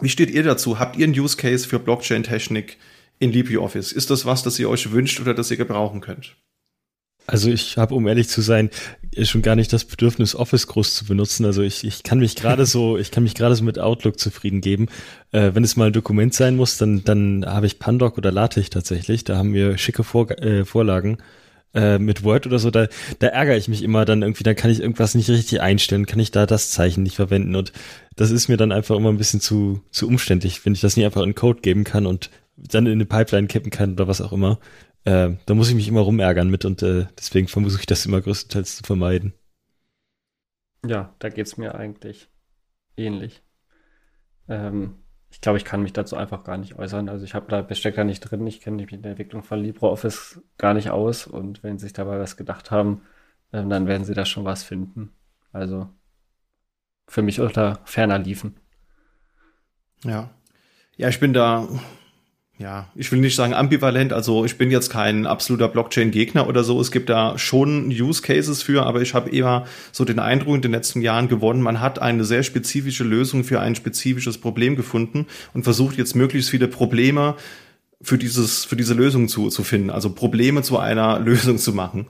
Wie steht ihr dazu? Habt ihr einen Use Case für Blockchain-Technik in LibreOffice? Ist das was, das ihr euch wünscht oder das ihr gebrauchen könnt? Also ich habe, um ehrlich zu sein, schon gar nicht das Bedürfnis, Office groß zu benutzen. Also ich, ich kann mich gerade so, ich kann mich gerade so mit Outlook zufrieden geben. Äh, wenn es mal ein Dokument sein muss, dann, dann habe ich Pandoc oder LaTeX tatsächlich. Da haben wir schicke Vor äh, Vorlagen. Äh, mit Word oder so, da, da ärgere ich mich immer dann irgendwie, dann kann ich irgendwas nicht richtig einstellen, kann ich da das Zeichen nicht verwenden und das ist mir dann einfach immer ein bisschen zu, zu umständlich, wenn ich das nicht einfach in Code geben kann und dann in eine Pipeline kippen kann oder was auch immer. Äh, da muss ich mich immer rumärgern mit und äh, deswegen versuche ich das immer größtenteils zu vermeiden. Ja, da geht es mir eigentlich ähnlich. Ähm, ich glaube, ich kann mich dazu einfach gar nicht äußern. Also ich habe da besteck da nicht drin. Ich kenne mich mit der Entwicklung von LibreOffice gar nicht aus. Und wenn sie sich dabei was gedacht haben, ähm, dann werden sie da schon was finden. Also für mich unter ferner liefen. Ja. Ja, ich bin da ja, ich will nicht sagen ambivalent, also ich bin jetzt kein absoluter Blockchain-Gegner oder so. Es gibt da schon Use Cases für, aber ich habe eher so den Eindruck in den letzten Jahren gewonnen, man hat eine sehr spezifische Lösung für ein spezifisches Problem gefunden und versucht jetzt möglichst viele Probleme für dieses, für diese Lösung zu, zu finden, also Probleme zu einer Lösung zu machen.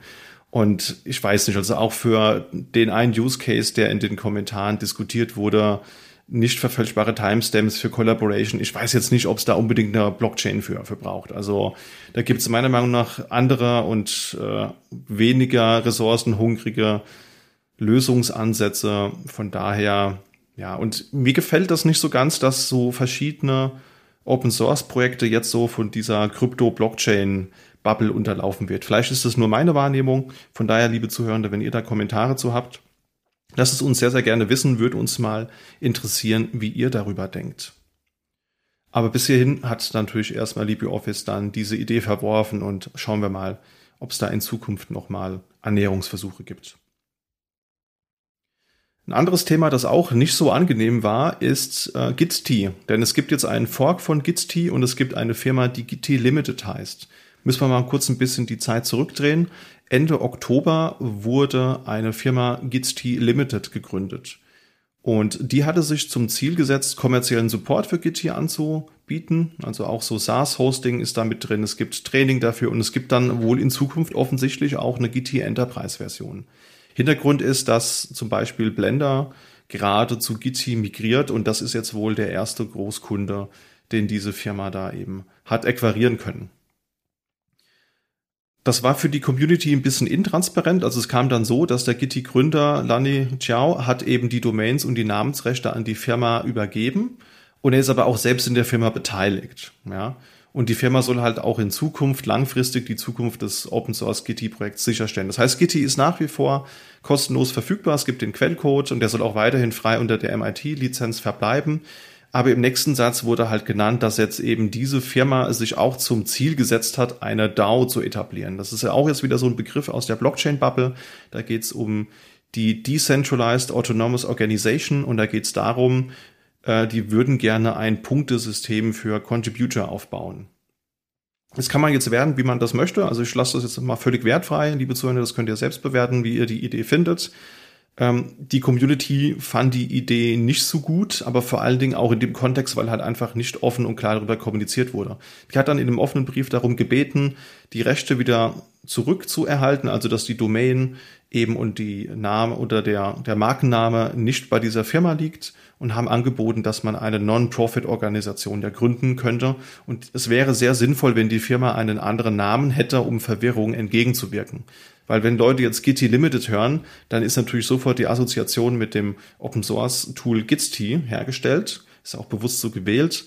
Und ich weiß nicht, also auch für den einen Use Case, der in den Kommentaren diskutiert wurde, nicht verfälschbare Timestamps für Collaboration. Ich weiß jetzt nicht, ob es da unbedingt eine Blockchain für, für braucht. Also da gibt es meiner Meinung nach andere und äh, weniger ressourcenhungrige Lösungsansätze. Von daher, ja, und mir gefällt das nicht so ganz, dass so verschiedene Open Source Projekte jetzt so von dieser Krypto-Blockchain Bubble unterlaufen wird. Vielleicht ist das nur meine Wahrnehmung. Von daher, liebe Zuhörende, wenn ihr da Kommentare zu habt, Lasst es uns sehr, sehr gerne wissen, würde uns mal interessieren, wie ihr darüber denkt. Aber bis hierhin hat natürlich erstmal LibreOffice dann diese Idee verworfen und schauen wir mal, ob es da in Zukunft nochmal Annäherungsversuche gibt. Ein anderes Thema, das auch nicht so angenehm war, ist äh, GitT. Denn es gibt jetzt einen Fork von GitT und es gibt eine Firma, die GT Limited heißt. Müssen wir mal kurz ein bisschen die Zeit zurückdrehen. Ende Oktober wurde eine Firma GitT Limited gegründet. Und die hatte sich zum Ziel gesetzt, kommerziellen Support für Git anzubieten. Also auch so SaaS-Hosting ist da mit drin. Es gibt Training dafür und es gibt dann wohl in Zukunft offensichtlich auch eine Git Enterprise-Version. Hintergrund ist, dass zum Beispiel Blender gerade zu Git migriert und das ist jetzt wohl der erste Großkunde, den diese Firma da eben hat äquarieren können. Das war für die Community ein bisschen intransparent. Also es kam dann so, dass der Gitti-Gründer Lani Chiao hat eben die Domains und die Namensrechte an die Firma übergeben und er ist aber auch selbst in der Firma beteiligt. Ja. Und die Firma soll halt auch in Zukunft langfristig die Zukunft des Open Source Gitti Projekts sicherstellen. Das heißt, Gitti ist nach wie vor kostenlos verfügbar. Es gibt den Quellcode und der soll auch weiterhin frei unter der MIT Lizenz verbleiben. Aber im nächsten Satz wurde halt genannt, dass jetzt eben diese Firma sich auch zum Ziel gesetzt hat, eine DAO zu etablieren. Das ist ja auch jetzt wieder so ein Begriff aus der Blockchain-Bubble. Da geht es um die Decentralized Autonomous Organization und da geht es darum, äh, die würden gerne ein Punktesystem für Contributor aufbauen. Das kann man jetzt werden, wie man das möchte. Also ich lasse das jetzt mal völlig wertfrei. Liebe Zuhörer, das könnt ihr selbst bewerten, wie ihr die Idee findet. Ähm, die Community fand die Idee nicht so gut, aber vor allen Dingen auch in dem Kontext, weil halt einfach nicht offen und klar darüber kommuniziert wurde. Die hat dann in einem offenen Brief darum gebeten, die Rechte wieder zurückzuerhalten, also dass die Domain eben und die Name oder der, der Markenname nicht bei dieser Firma liegt und haben angeboten, dass man eine Non-Profit-Organisation ja gründen könnte. Und es wäre sehr sinnvoll, wenn die Firma einen anderen Namen hätte, um Verwirrung entgegenzuwirken. Weil wenn Leute jetzt Git Limited hören, dann ist natürlich sofort die Assoziation mit dem Open Source Tool Git hergestellt. Ist auch bewusst so gewählt.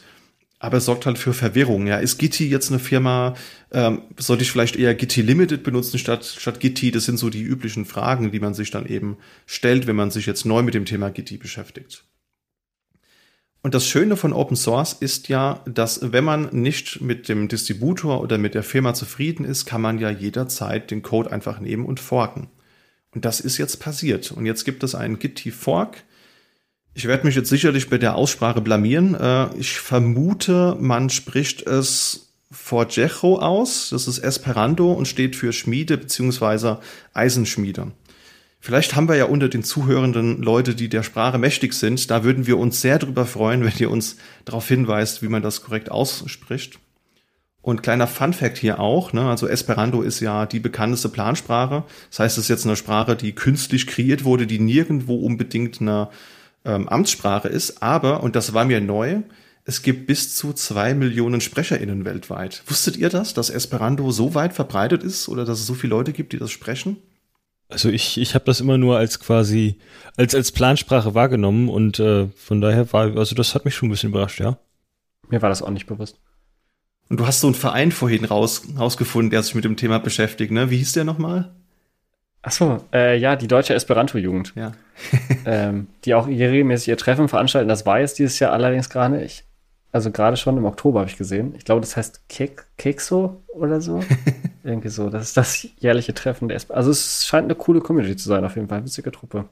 Aber es sorgt halt für Verwirrung. Ja, ist Gitti jetzt eine Firma? Ähm, sollte ich vielleicht eher Gitti Limited benutzen statt statt Gitti? Das sind so die üblichen Fragen, die man sich dann eben stellt, wenn man sich jetzt neu mit dem Thema Gitti beschäftigt. Und das Schöne von Open Source ist ja, dass wenn man nicht mit dem Distributor oder mit der Firma zufrieden ist, kann man ja jederzeit den Code einfach nehmen und forken. Und das ist jetzt passiert. Und jetzt gibt es einen Git-Fork. Ich werde mich jetzt sicherlich bei der Aussprache blamieren. Äh, ich vermute, man spricht es Forgejo aus. Das ist Esperanto und steht für Schmiede beziehungsweise Eisenschmiede. Vielleicht haben wir ja unter den Zuhörenden Leute, die der Sprache mächtig sind. Da würden wir uns sehr drüber freuen, wenn ihr uns darauf hinweist, wie man das korrekt ausspricht. Und kleiner Fun Fact hier auch, ne, also Esperanto ist ja die bekannteste Plansprache. Das heißt, es ist jetzt eine Sprache, die künstlich kreiert wurde, die nirgendwo unbedingt eine ähm, Amtssprache ist. Aber, und das war mir neu, es gibt bis zu zwei Millionen SprecherInnen weltweit. Wusstet ihr das, dass Esperanto so weit verbreitet ist oder dass es so viele Leute gibt, die das sprechen? Also ich, ich habe das immer nur als quasi, als, als Plansprache wahrgenommen und äh, von daher war, also das hat mich schon ein bisschen überrascht, ja. Mir war das auch nicht bewusst. Und du hast so einen Verein vorhin raus, rausgefunden, der sich mit dem Thema beschäftigt, ne? Wie hieß der nochmal? Ach so, äh, ja, die deutsche Esperanto-Jugend. Ja. ähm, die auch regelmäßig ihr Treffen veranstalten. Das war jetzt dieses Jahr allerdings gerade nicht. Also gerade schon im Oktober habe ich gesehen. Ich glaube, das heißt Kek Kekso oder so. Irgendwie so. Das ist das jährliche Treffen der Esperanto. Also es scheint eine coole Community zu sein, auf jeden Fall. Witzige Truppe.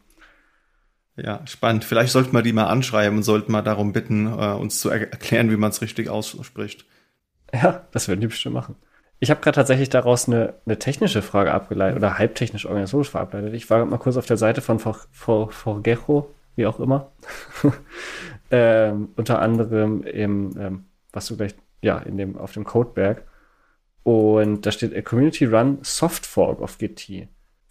Ja, spannend. Vielleicht sollten wir die mal anschreiben und sollten mal darum bitten, äh, uns zu er erklären, wie man es richtig ausspricht. Ja, das werden die bestimmt machen. Ich habe gerade tatsächlich daraus eine, eine technische Frage abgeleitet oder halbtechnisch organisatorisch abgeleitet. Ich war mal kurz auf der Seite von Forgejo, wie auch immer. Ähm, unter anderem im, ähm, was du gleich, ja, in dem, auf dem Codeberg. Und da steht a Community Run Soft Fork of GT.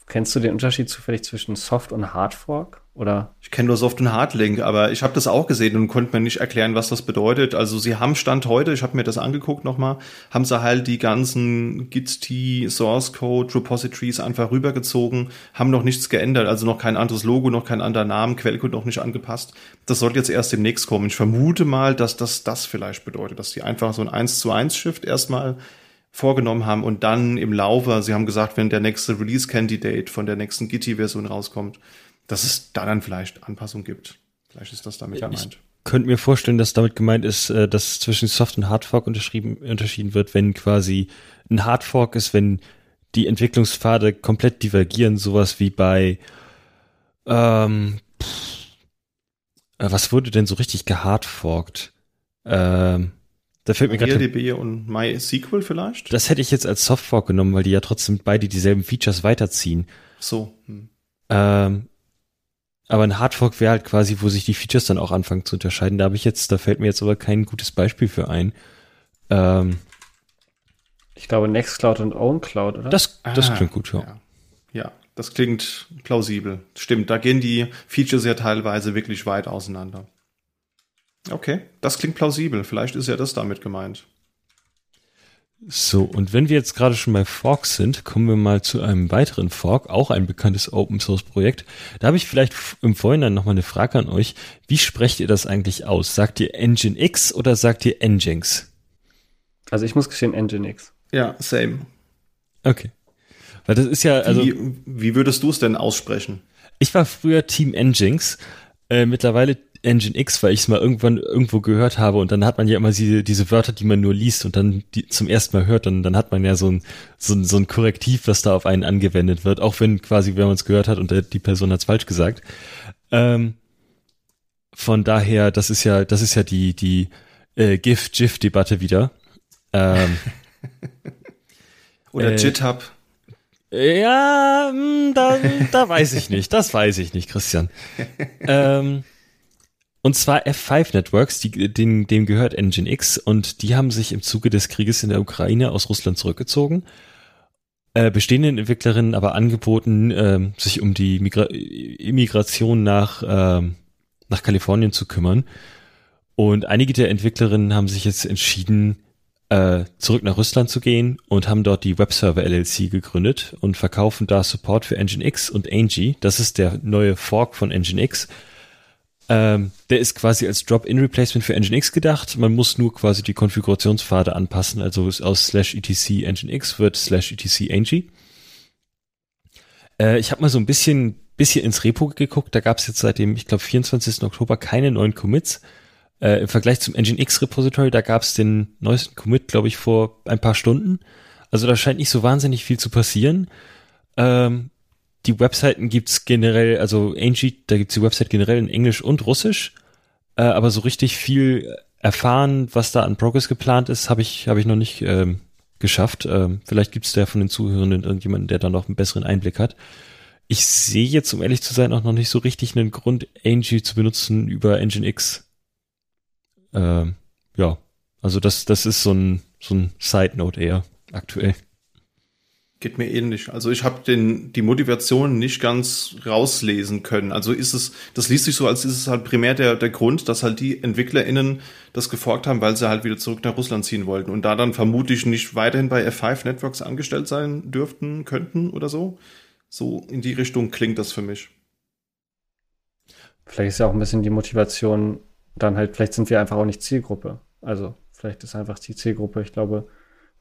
Kennst du den Unterschied zufällig zwischen Soft und Hard Fork? Oder? Ich kenne nur Soft und Hard Link, aber ich habe das auch gesehen und konnte mir nicht erklären, was das bedeutet. Also sie haben Stand heute, ich habe mir das angeguckt nochmal, haben sie halt die ganzen Git-T, Source Code, Repositories einfach rübergezogen, haben noch nichts geändert, also noch kein anderes Logo, noch kein anderer Namen, Quellcode noch nicht angepasst. Das sollte jetzt erst demnächst kommen. Ich vermute mal, dass das das vielleicht bedeutet, dass die einfach so ein 1 zu 1 Shift erstmal vorgenommen haben und dann im Laufe, sie haben gesagt, wenn der nächste Release-Candidate von der nächsten Gitti-Version rauskommt, dass es da dann vielleicht Anpassungen gibt. Vielleicht ist das damit gemeint. Ich könnte mir vorstellen, dass damit gemeint ist, äh, dass zwischen Soft und Hardfork unterschrieben, unterschieden wird, wenn quasi ein Hardfork ist, wenn die Entwicklungspfade komplett divergieren, sowas wie bei ähm, pff, äh, was wurde denn so richtig gehardforkt? Ähm, da fällt mir gerade DB und MySQL vielleicht? Das hätte ich jetzt als Softfork genommen, weil die ja trotzdem beide dieselben Features weiterziehen. So. Hm. Ähm, aber ein Hardfork wäre halt quasi, wo sich die Features dann auch anfangen zu unterscheiden. Da habe ich jetzt, da fällt mir jetzt aber kein gutes Beispiel für ein. Ähm, ich glaube Nextcloud und OwnCloud, oder? Das, das ah, klingt gut, ja. ja. Ja, das klingt plausibel. Stimmt, da gehen die Features ja teilweise wirklich weit auseinander. Okay, das klingt plausibel. Vielleicht ist ja das damit gemeint. So, und wenn wir jetzt gerade schon bei Forks sind, kommen wir mal zu einem weiteren Fork, auch ein bekanntes Open Source Projekt. Da habe ich vielleicht im Vorhinein nochmal eine Frage an euch. Wie sprecht ihr das eigentlich aus? Sagt ihr Engine X oder sagt ihr Nginx? Also ich muss gestehen Engine X. Ja, same. Okay. Weil das ist ja, also. Wie, wie würdest du es denn aussprechen? Ich war früher Team Nginx. Äh, mittlerweile Engine X, weil ich es mal irgendwann irgendwo gehört habe und dann hat man ja immer diese, diese Wörter, die man nur liest und dann die zum ersten Mal hört und dann hat man ja so ein, so ein, so ein Korrektiv, was da auf einen angewendet wird, auch wenn quasi, wenn man es gehört hat und die Person hat es falsch gesagt. Ähm, von daher, das ist ja, das ist ja die, die äh, GIF-GIF-Debatte wieder. Ähm, Oder äh, GitHub. Ja, hm, da, da weiß ich nicht. Das weiß ich nicht, Christian. ähm, und zwar F5 Networks, die, den, dem gehört Engine X und die haben sich im Zuge des Krieges in der Ukraine aus Russland zurückgezogen. Äh, bestehenden Entwicklerinnen aber angeboten, äh, sich um die Migra Immigration nach, äh, nach Kalifornien zu kümmern. Und einige der Entwicklerinnen haben sich jetzt entschieden, äh, zurück nach Russland zu gehen und haben dort die Webserver LLC gegründet und verkaufen da Support für Nginx und Angie. Das ist der neue Fork von Nginx. Ähm, der ist quasi als Drop-in-Replacement für Nginx gedacht. Man muss nur quasi die Konfigurationspfade anpassen. Also aus slash etc Nginx wird slash etc Angie. Äh, ich habe mal so ein bisschen, bisschen ins Repo geguckt. Da gab es jetzt seit dem, ich glaube, 24. Oktober keine neuen Commits. Äh, Im Vergleich zum Nginx Repository, da gab es den neuesten Commit, glaube ich, vor ein paar Stunden. Also da scheint nicht so wahnsinnig viel zu passieren. Ähm, die Webseiten gibt's generell, also Angie, da gibt's die Website generell in Englisch und Russisch, äh, aber so richtig viel erfahren, was da an Progress geplant ist, habe ich, habe ich noch nicht ähm, geschafft. Ähm, vielleicht gibt's da von den Zuhörenden irgendjemanden, der da noch einen besseren Einblick hat. Ich sehe jetzt, um ehrlich zu sein, auch noch nicht so richtig einen Grund, Angie zu benutzen über Nginx. Ähm, ja, also das, das ist so ein, so ein Side-Note eher aktuell. Geht mir ähnlich. Also ich habe den die Motivation nicht ganz rauslesen können. Also ist es, das liest sich so, als ist es halt primär der der Grund, dass halt die EntwicklerInnen das geforkt haben, weil sie halt wieder zurück nach Russland ziehen wollten und da dann vermutlich nicht weiterhin bei F5 Networks angestellt sein dürften, könnten oder so. So in die Richtung klingt das für mich. Vielleicht ist ja auch ein bisschen die Motivation, dann halt, vielleicht sind wir einfach auch nicht Zielgruppe. Also vielleicht ist einfach die Zielgruppe, ich glaube,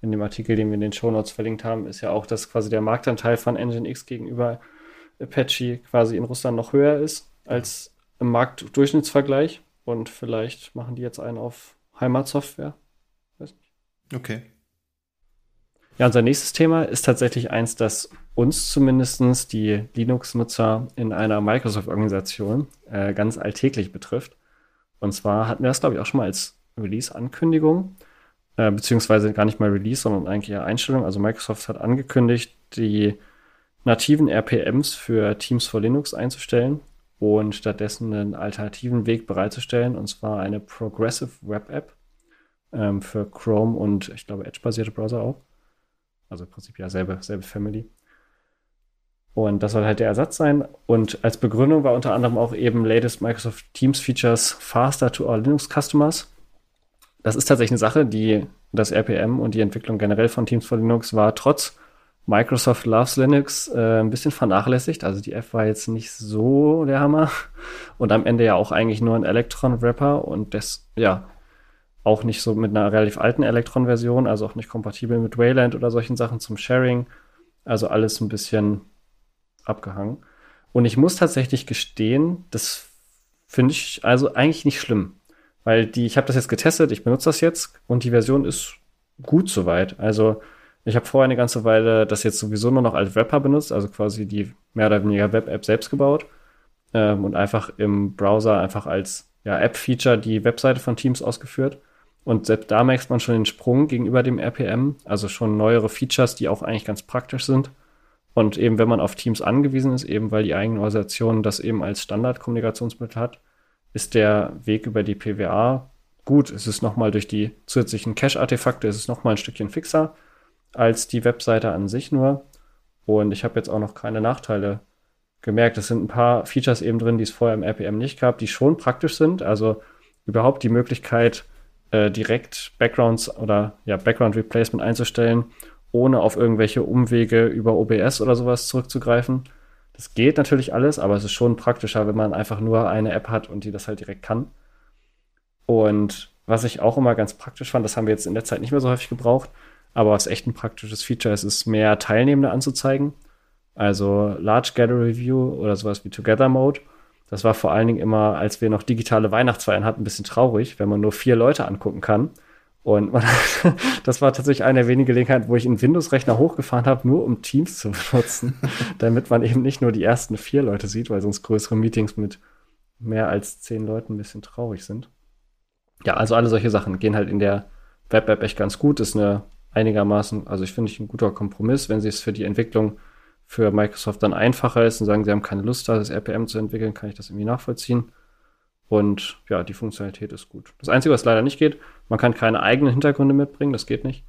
in dem Artikel, den wir in den Shownotes verlinkt haben, ist ja auch, dass quasi der Marktanteil von Nginx gegenüber Apache quasi in Russland noch höher ist als im Marktdurchschnittsvergleich. Und vielleicht machen die jetzt einen auf Heimatsoftware. Weiß nicht. Okay. Ja, unser nächstes Thema ist tatsächlich eins, das uns zumindest die Linux-Nutzer in einer Microsoft-Organisation äh, ganz alltäglich betrifft. Und zwar hatten wir das, glaube ich, auch schon mal als Release-Ankündigung. Äh, beziehungsweise gar nicht mal Release, sondern eigentlich eher Einstellung. Also Microsoft hat angekündigt, die nativen RPMs für Teams for Linux einzustellen und stattdessen einen alternativen Weg bereitzustellen, und zwar eine Progressive Web App ähm, für Chrome und ich glaube Edge-basierte Browser auch. Also im Prinzip ja selbe, selbe Family. Und das soll halt der Ersatz sein. Und als Begründung war unter anderem auch eben latest Microsoft Teams Features faster to all Linux Customers das ist tatsächlich eine Sache, die das RPM und die Entwicklung generell von Teams for Linux war trotz Microsoft Loves Linux äh, ein bisschen vernachlässigt. Also die App war jetzt nicht so der Hammer und am Ende ja auch eigentlich nur ein Electron-Wrapper und das, ja, auch nicht so mit einer relativ alten Electron-Version, also auch nicht kompatibel mit Wayland oder solchen Sachen zum Sharing. Also alles ein bisschen abgehangen. Und ich muss tatsächlich gestehen, das finde ich also eigentlich nicht schlimm. Weil die, ich habe das jetzt getestet, ich benutze das jetzt und die Version ist gut soweit. Also ich habe vorher eine ganze Weile das jetzt sowieso nur noch als Wrapper benutzt, also quasi die mehr oder weniger Web-App selbst gebaut ähm, und einfach im Browser einfach als ja, App-Feature die Webseite von Teams ausgeführt. Und selbst da merkt man schon den Sprung gegenüber dem RPM, also schon neuere Features, die auch eigentlich ganz praktisch sind. Und eben, wenn man auf Teams angewiesen ist, eben weil die eigene Organisation das eben als Standardkommunikationsmittel hat, ist der Weg über die PWA gut. Es ist nochmal durch die zusätzlichen Cache-Artefakte, es ist nochmal ein Stückchen fixer als die Webseite an sich nur. Und ich habe jetzt auch noch keine Nachteile gemerkt. Es sind ein paar Features eben drin, die es vorher im RPM nicht gab, die schon praktisch sind. Also überhaupt die Möglichkeit, äh, direkt Backgrounds oder ja, Background Replacement einzustellen, ohne auf irgendwelche Umwege über OBS oder sowas zurückzugreifen. Das geht natürlich alles, aber es ist schon praktischer, wenn man einfach nur eine App hat und die das halt direkt kann. Und was ich auch immer ganz praktisch fand, das haben wir jetzt in der Zeit nicht mehr so häufig gebraucht, aber was echt ein praktisches Feature ist, ist mehr Teilnehmende anzuzeigen. Also Large Gather Review oder sowas wie Together Mode. Das war vor allen Dingen immer, als wir noch digitale Weihnachtsfeiern hatten, ein bisschen traurig, wenn man nur vier Leute angucken kann und man, das war tatsächlich eine der wenigen Gelegenheiten, wo ich einen Windows-Rechner hochgefahren habe, nur um Teams zu benutzen, damit man eben nicht nur die ersten vier Leute sieht, weil sonst größere Meetings mit mehr als zehn Leuten ein bisschen traurig sind. Ja, also alle solche Sachen gehen halt in der Web-App echt ganz gut. Ist eine einigermaßen, also ich finde ich ein guter Kompromiss, wenn sie es für die Entwicklung für Microsoft dann einfacher ist und sagen, sie haben keine Lust, da das RPM zu entwickeln, kann ich das irgendwie nachvollziehen. Und ja, die Funktionalität ist gut. Das Einzige, was leider nicht geht, man kann keine eigenen Hintergründe mitbringen, das geht nicht.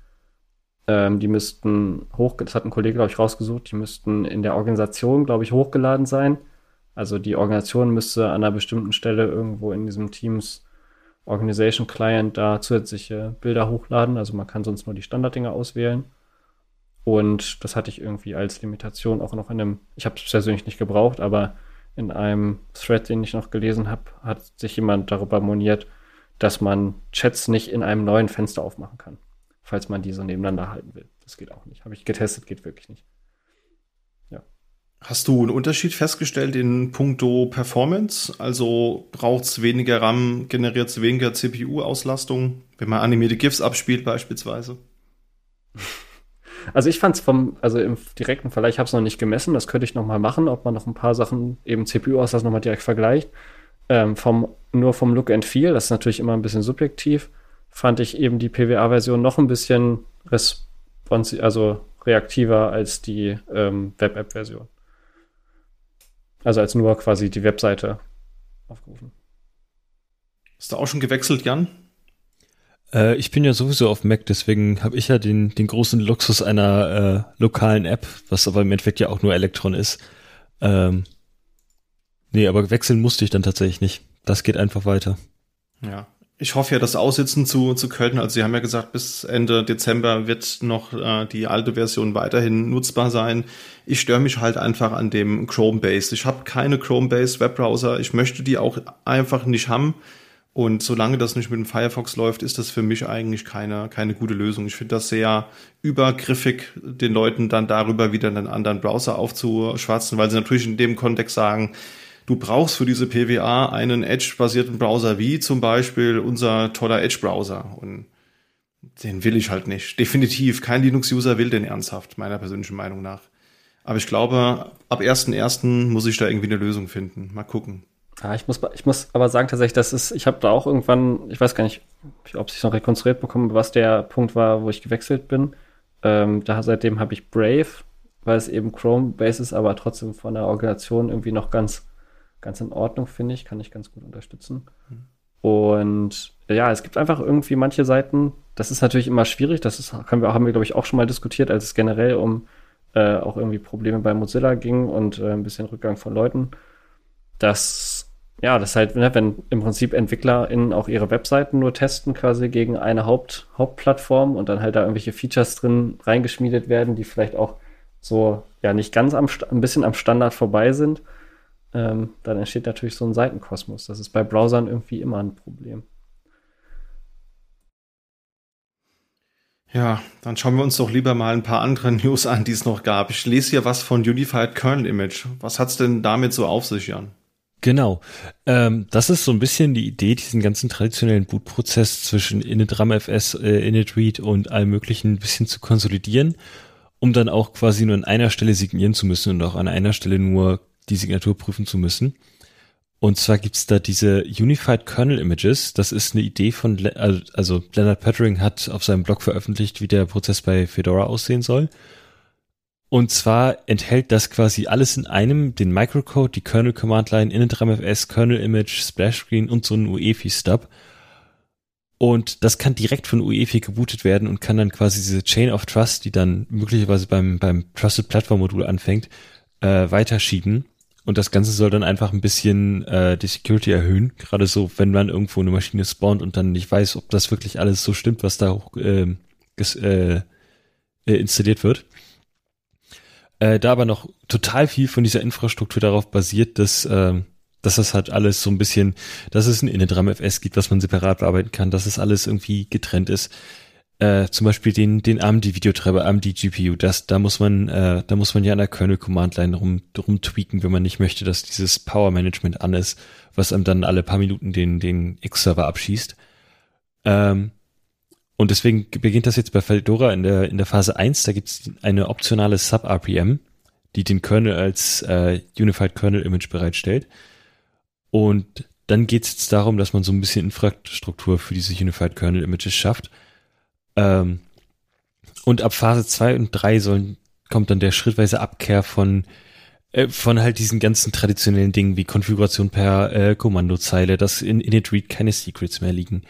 Ähm, die müssten hoch, das hat ein Kollege, glaube ich, rausgesucht, die müssten in der Organisation, glaube ich, hochgeladen sein. Also die Organisation müsste an einer bestimmten Stelle irgendwo in diesem Teams Organization Client da zusätzliche Bilder hochladen. Also man kann sonst nur die Standarddinger auswählen. Und das hatte ich irgendwie als Limitation auch noch in einem, ich habe es persönlich nicht gebraucht, aber in einem Thread, den ich noch gelesen habe, hat sich jemand darüber moniert, dass man Chats nicht in einem neuen Fenster aufmachen kann, falls man die so nebeneinander halten will. Das geht auch nicht. Habe ich getestet, geht wirklich nicht. Ja. Hast du einen Unterschied festgestellt in puncto Performance? Also braucht es weniger RAM, generiert es weniger CPU-Auslastung, wenn man animierte GIFs abspielt beispielsweise? Also ich fand es vom, also im direkten Vergleich, ich habe es noch nicht gemessen, das könnte ich noch mal machen, ob man noch ein paar Sachen, eben CPU-Auslass noch mal direkt vergleicht. Ähm, vom, nur vom Look and Feel, das ist natürlich immer ein bisschen subjektiv, fand ich eben die PWA-Version noch ein bisschen responsiv, also reaktiver als die ähm, Web-App-Version. Also als nur quasi die Webseite aufgerufen. Hast du auch schon gewechselt, Jan? Äh, ich bin ja sowieso auf Mac, deswegen habe ich ja den, den großen Luxus einer äh, lokalen App, was aber im Endeffekt ja auch nur Electron ist. Ähm, nee, aber wechseln musste ich dann tatsächlich nicht. Das geht einfach weiter. Ja. Ich hoffe ja, das aussitzen zu, zu können. Also Sie haben ja gesagt, bis Ende Dezember wird noch äh, die alte Version weiterhin nutzbar sein. Ich störe mich halt einfach an dem Chrome-Base. Ich habe keine Chrome-Base Webbrowser. Ich möchte die auch einfach nicht haben. Und solange das nicht mit dem Firefox läuft, ist das für mich eigentlich keine, keine gute Lösung. Ich finde das sehr übergriffig, den Leuten dann darüber wieder einen anderen Browser aufzuschwatzen, weil sie natürlich in dem Kontext sagen, du brauchst für diese PWA einen Edge-basierten Browser wie zum Beispiel unser toller Edge-Browser. Und den will ich halt nicht. Definitiv. Kein Linux-User will den ernsthaft, meiner persönlichen Meinung nach. Aber ich glaube, ab 1.1. muss ich da irgendwie eine Lösung finden. Mal gucken. Ja, ich muss, ich muss aber sagen tatsächlich, das ist, ich habe da auch irgendwann, ich weiß gar nicht, ob ich noch rekonstruiert bekomme, was der Punkt war, wo ich gewechselt bin. Ähm, da seitdem habe ich Brave, weil es eben Chrome-based ist, aber trotzdem von der Organisation irgendwie noch ganz, ganz in Ordnung, finde ich, kann ich ganz gut unterstützen. Mhm. Und ja, es gibt einfach irgendwie manche Seiten, das ist natürlich immer schwierig, das ist, können wir, haben wir, glaube ich, auch schon mal diskutiert, als es generell um äh, auch irgendwie Probleme bei Mozilla ging und äh, ein bisschen Rückgang von Leuten, dass ja, das halt, ne, wenn im Prinzip EntwicklerInnen auch ihre Webseiten nur testen, quasi gegen eine Haupt, Hauptplattform und dann halt da irgendwelche Features drin reingeschmiedet werden, die vielleicht auch so, ja, nicht ganz am, ein bisschen am Standard vorbei sind, ähm, dann entsteht natürlich so ein Seitenkosmos. Das ist bei Browsern irgendwie immer ein Problem. Ja, dann schauen wir uns doch lieber mal ein paar andere News an, die es noch gab. Ich lese hier was von Unified Kernel Image. Was hat's denn damit so auf sich, Jan? Genau. Ähm, das ist so ein bisschen die Idee, diesen ganzen traditionellen Bootprozess zwischen initramfs, äh, initread und allem möglichen ein bisschen zu konsolidieren, um dann auch quasi nur an einer Stelle signieren zu müssen und auch an einer Stelle nur die Signatur prüfen zu müssen. Und zwar gibt's da diese Unified Kernel Images. Das ist eine Idee von, Le also Leonard Pettering hat auf seinem Blog veröffentlicht, wie der Prozess bei Fedora aussehen soll. Und zwar enthält das quasi alles in einem, den Microcode, die Kernel Command Line, initramfs, Kernel Image, Splash Screen und so einen UEFI Stub. Und das kann direkt von UEFI gebootet werden und kann dann quasi diese Chain of Trust, die dann möglicherweise beim, beim Trusted Platform Modul anfängt, äh, weiterschieben. Und das Ganze soll dann einfach ein bisschen äh, die Security erhöhen. Gerade so, wenn man irgendwo eine Maschine spawnt und dann nicht weiß, ob das wirklich alles so stimmt, was da hoch, äh, ges, äh, äh installiert wird. Äh, da aber noch total viel von dieser Infrastruktur darauf basiert, dass, äh, dass das halt alles so ein bisschen, dass es ein Innedram FS gibt, was man separat bearbeiten kann, dass es alles irgendwie getrennt ist. Äh, zum Beispiel den, den AMD-Videotreiber, AMD-GPU, das, da muss man, äh, da muss man ja an der Kernel-Command-Line rum, rum tweaken, wenn man nicht möchte, dass dieses Power-Management an ist, was einem dann alle paar Minuten den, den X-Server abschießt. Ähm, und deswegen beginnt das jetzt bei Fedora in der, in der Phase 1. Da gibt es eine optionale Sub-RPM, die den Kernel als äh, Unified Kernel Image bereitstellt. Und dann geht es jetzt darum, dass man so ein bisschen Infrastruktur für diese Unified Kernel Images schafft. Ähm, und ab Phase 2 und 3 sollen, kommt dann der schrittweise Abkehr von äh, von halt diesen ganzen traditionellen Dingen wie Konfiguration per äh, Kommandozeile, dass in init-read keine Secrets mehr liegen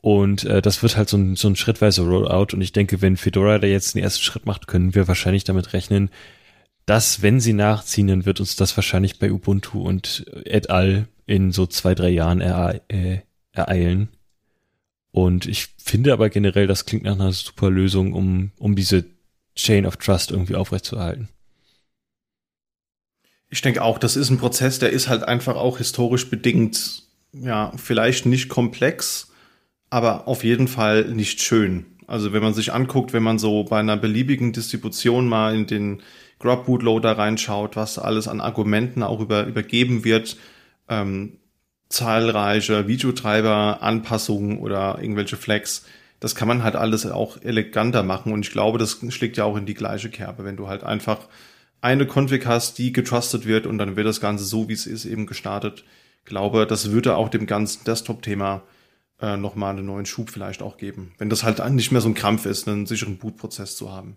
und äh, das wird halt so ein, so ein schrittweiser Rollout. Und ich denke, wenn Fedora da jetzt den ersten Schritt macht, können wir wahrscheinlich damit rechnen, dass, wenn sie nachziehen, dann wird uns das wahrscheinlich bei Ubuntu und et al. in so zwei, drei Jahren ere äh, ereilen. Und ich finde aber generell, das klingt nach einer super Lösung, um, um diese Chain of Trust irgendwie aufrechtzuerhalten. Ich denke auch, das ist ein Prozess, der ist halt einfach auch historisch bedingt, ja, vielleicht nicht komplex, aber auf jeden Fall nicht schön. Also wenn man sich anguckt, wenn man so bei einer beliebigen Distribution mal in den Grub Bootloader reinschaut, was alles an Argumenten auch über, übergeben wird, ähm, zahlreiche Videotreiber, Anpassungen oder irgendwelche Flags, das kann man halt alles auch eleganter machen und ich glaube, das schlägt ja auch in die gleiche Kerbe, wenn du halt einfach eine Config hast, die getrustet wird und dann wird das Ganze so, wie es ist, eben gestartet. Ich glaube, das würde auch dem ganzen Desktop-Thema äh, nochmal einen neuen Schub vielleicht auch geben. Wenn das halt nicht mehr so ein Krampf ist, einen sicheren Bootprozess zu haben.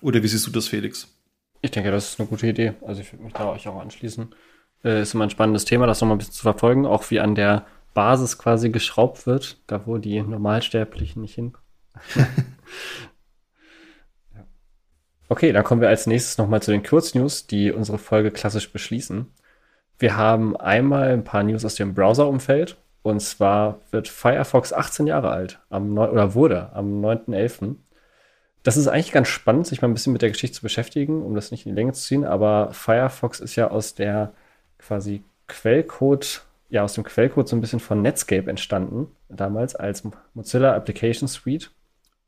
Oder wie siehst du das, Felix? Ich denke, das ist eine gute Idee. Also ich würde mich da euch auch anschließen. Äh, ist immer ein spannendes Thema, das nochmal ein bisschen zu verfolgen, auch wie an der Basis quasi geschraubt wird, da wo die Normalsterblichen nicht hin. Okay, dann kommen wir als nächstes nochmal zu den Kurznews, die unsere Folge klassisch beschließen. Wir haben einmal ein paar News aus dem Browser-Umfeld. Und zwar wird Firefox 18 Jahre alt, am 9, oder wurde am 9.11. Das ist eigentlich ganz spannend, sich mal ein bisschen mit der Geschichte zu beschäftigen, um das nicht in die Länge zu ziehen. Aber Firefox ist ja aus der quasi Quellcode, ja, aus dem Quellcode so ein bisschen von Netscape entstanden, damals als Mozilla Application Suite.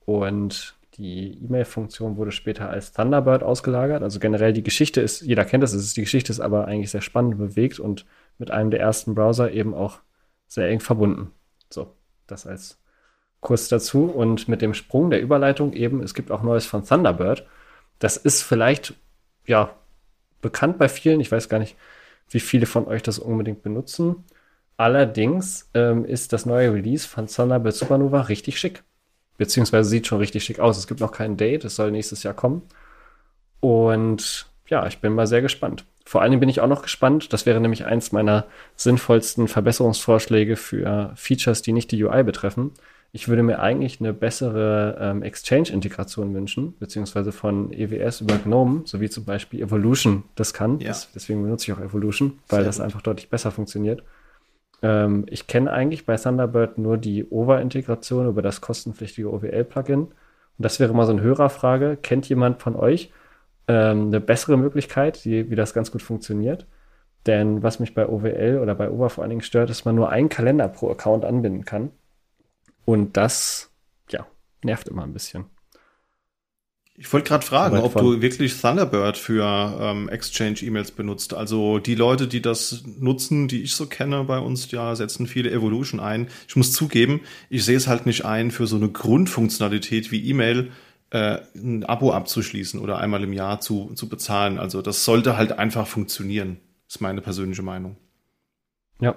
Und die E-Mail-Funktion wurde später als Thunderbird ausgelagert. Also generell die Geschichte ist, jeder kennt das, ist, die Geschichte ist aber eigentlich sehr spannend bewegt und mit einem der ersten Browser eben auch sehr eng verbunden. So, das als Kurs dazu. Und mit dem Sprung der Überleitung eben, es gibt auch Neues von Thunderbird. Das ist vielleicht, ja, bekannt bei vielen. Ich weiß gar nicht, wie viele von euch das unbedingt benutzen. Allerdings ähm, ist das neue Release von Thunderbird Supernova richtig schick beziehungsweise sieht schon richtig schick aus. Es gibt noch kein Date, es soll nächstes Jahr kommen. Und ja, ich bin mal sehr gespannt. Vor allem bin ich auch noch gespannt, das wäre nämlich eins meiner sinnvollsten Verbesserungsvorschläge für Features, die nicht die UI betreffen. Ich würde mir eigentlich eine bessere ähm, Exchange-Integration wünschen, beziehungsweise von EWS über GNOME, so wie zum Beispiel Evolution das kann. Ja. Das, deswegen benutze ich auch Evolution, weil sehr das gut. einfach deutlich besser funktioniert. Ähm, ich kenne eigentlich bei Thunderbird nur die OVA-Integration über das kostenpflichtige OWL-Plugin. Und das wäre mal so eine Hörerfrage. Kennt jemand von euch ähm, eine bessere Möglichkeit, die, wie das ganz gut funktioniert? Denn was mich bei OWL oder bei OVA vor allen Dingen stört, ist, dass man nur einen Kalender pro Account anbinden kann. Und das, ja, nervt immer ein bisschen. Ich wollte gerade fragen, ob du wirklich Thunderbird für ähm, Exchange-E-Mails benutzt. Also die Leute, die das nutzen, die ich so kenne bei uns, ja, setzen viele Evolution ein. Ich muss zugeben, ich sehe es halt nicht ein, für so eine Grundfunktionalität wie E-Mail äh, ein Abo abzuschließen oder einmal im Jahr zu, zu bezahlen. Also das sollte halt einfach funktionieren, ist meine persönliche Meinung. Ja,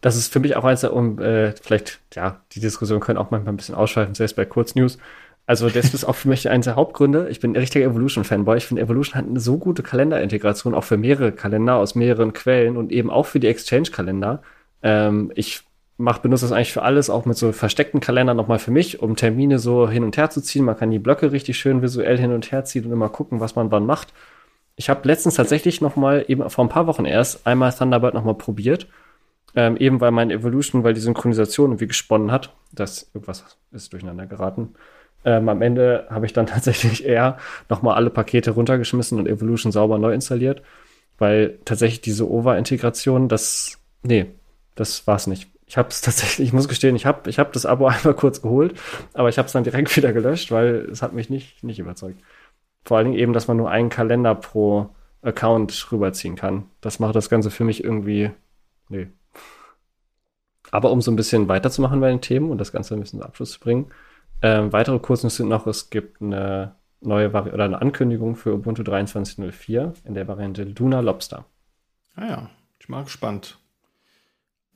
das ist für mich auch eins, um äh, vielleicht, ja, die Diskussion können auch manchmal ein bisschen ausschweifen, selbst bei Kurznews. Also das ist auch für mich eines der Hauptgründe. Ich bin ein richtiger Evolution-Fanboy. Ich finde, Evolution hat eine so gute Kalenderintegration, auch für mehrere Kalender aus mehreren Quellen und eben auch für die Exchange-Kalender. Ähm, ich mach, benutze das eigentlich für alles, auch mit so versteckten Kalendern nochmal für mich, um Termine so hin und her zu ziehen. Man kann die Blöcke richtig schön visuell hin und her ziehen und immer gucken, was man wann macht. Ich habe letztens tatsächlich nochmal, eben vor ein paar Wochen erst, einmal Thunderbird nochmal probiert. Ähm, eben weil mein Evolution, weil die Synchronisation irgendwie gesponnen hat. Das irgendwas ist durcheinander geraten. Ähm, am Ende habe ich dann tatsächlich eher nochmal alle Pakete runtergeschmissen und Evolution sauber neu installiert, weil tatsächlich diese OVA-Integration, das, nee, das war's nicht. Ich habe es tatsächlich, ich muss gestehen, ich habe ich hab das Abo einmal kurz geholt, aber ich habe es dann direkt wieder gelöscht, weil es hat mich nicht, nicht überzeugt. Vor allen Dingen eben, dass man nur einen Kalender pro Account rüberziehen kann. Das macht das Ganze für mich irgendwie, nee. Aber um so ein bisschen weiterzumachen bei den Themen und das Ganze ein bisschen zum Abschluss zu bringen, ähm, weitere Kurznews sind noch, es gibt eine neue Vari oder eine Ankündigung für Ubuntu 23.04 in der Variante Luna Lobster. Ah ja, ich bin mal gespannt.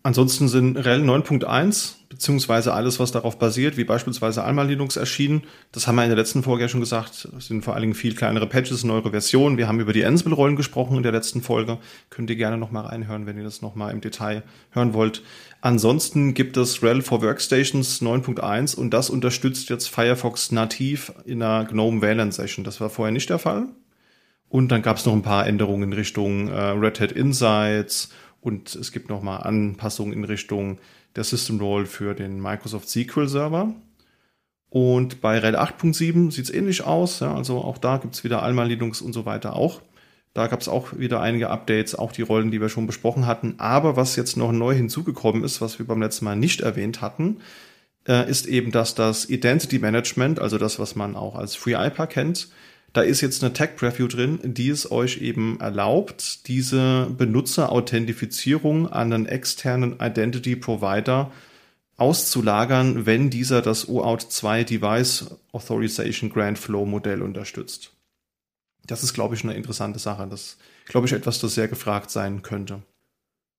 Ansonsten sind RHEL 9.1 beziehungsweise alles, was darauf basiert, wie beispielsweise Alma Linux erschienen. Das haben wir in der letzten Folge ja schon gesagt. Das sind vor allen Dingen viel kleinere Patches, neuere Versionen. Wir haben über die Ansible-Rollen gesprochen in der letzten Folge. Könnt ihr gerne nochmal reinhören, wenn ihr das nochmal im Detail hören wollt. Ansonsten gibt es RHEL for Workstations 9.1 und das unterstützt jetzt Firefox nativ in der GNOME Valence Session. Das war vorher nicht der Fall. Und dann gab es noch ein paar Änderungen in Richtung äh, Red Hat Insights und es gibt nochmal Anpassungen in Richtung der System Role für den Microsoft SQL Server. Und bei RHEL 8.7 sieht es ähnlich aus. Ja, also auch da gibt es wieder Alma Linux und so weiter auch. Da gab es auch wieder einige Updates, auch die Rollen, die wir schon besprochen hatten. Aber was jetzt noch neu hinzugekommen ist, was wir beim letzten Mal nicht erwähnt hatten, äh, ist eben, dass das Identity Management, also das, was man auch als FreeIPA kennt, da ist jetzt eine Tag Preview drin, die es euch eben erlaubt, diese Benutzerauthentifizierung an einen externen Identity Provider auszulagern, wenn dieser das OAuth 2 Device Authorization Grant Flow Modell unterstützt. Das ist, glaube ich, eine interessante Sache. Das glaube ich, etwas, das sehr gefragt sein könnte.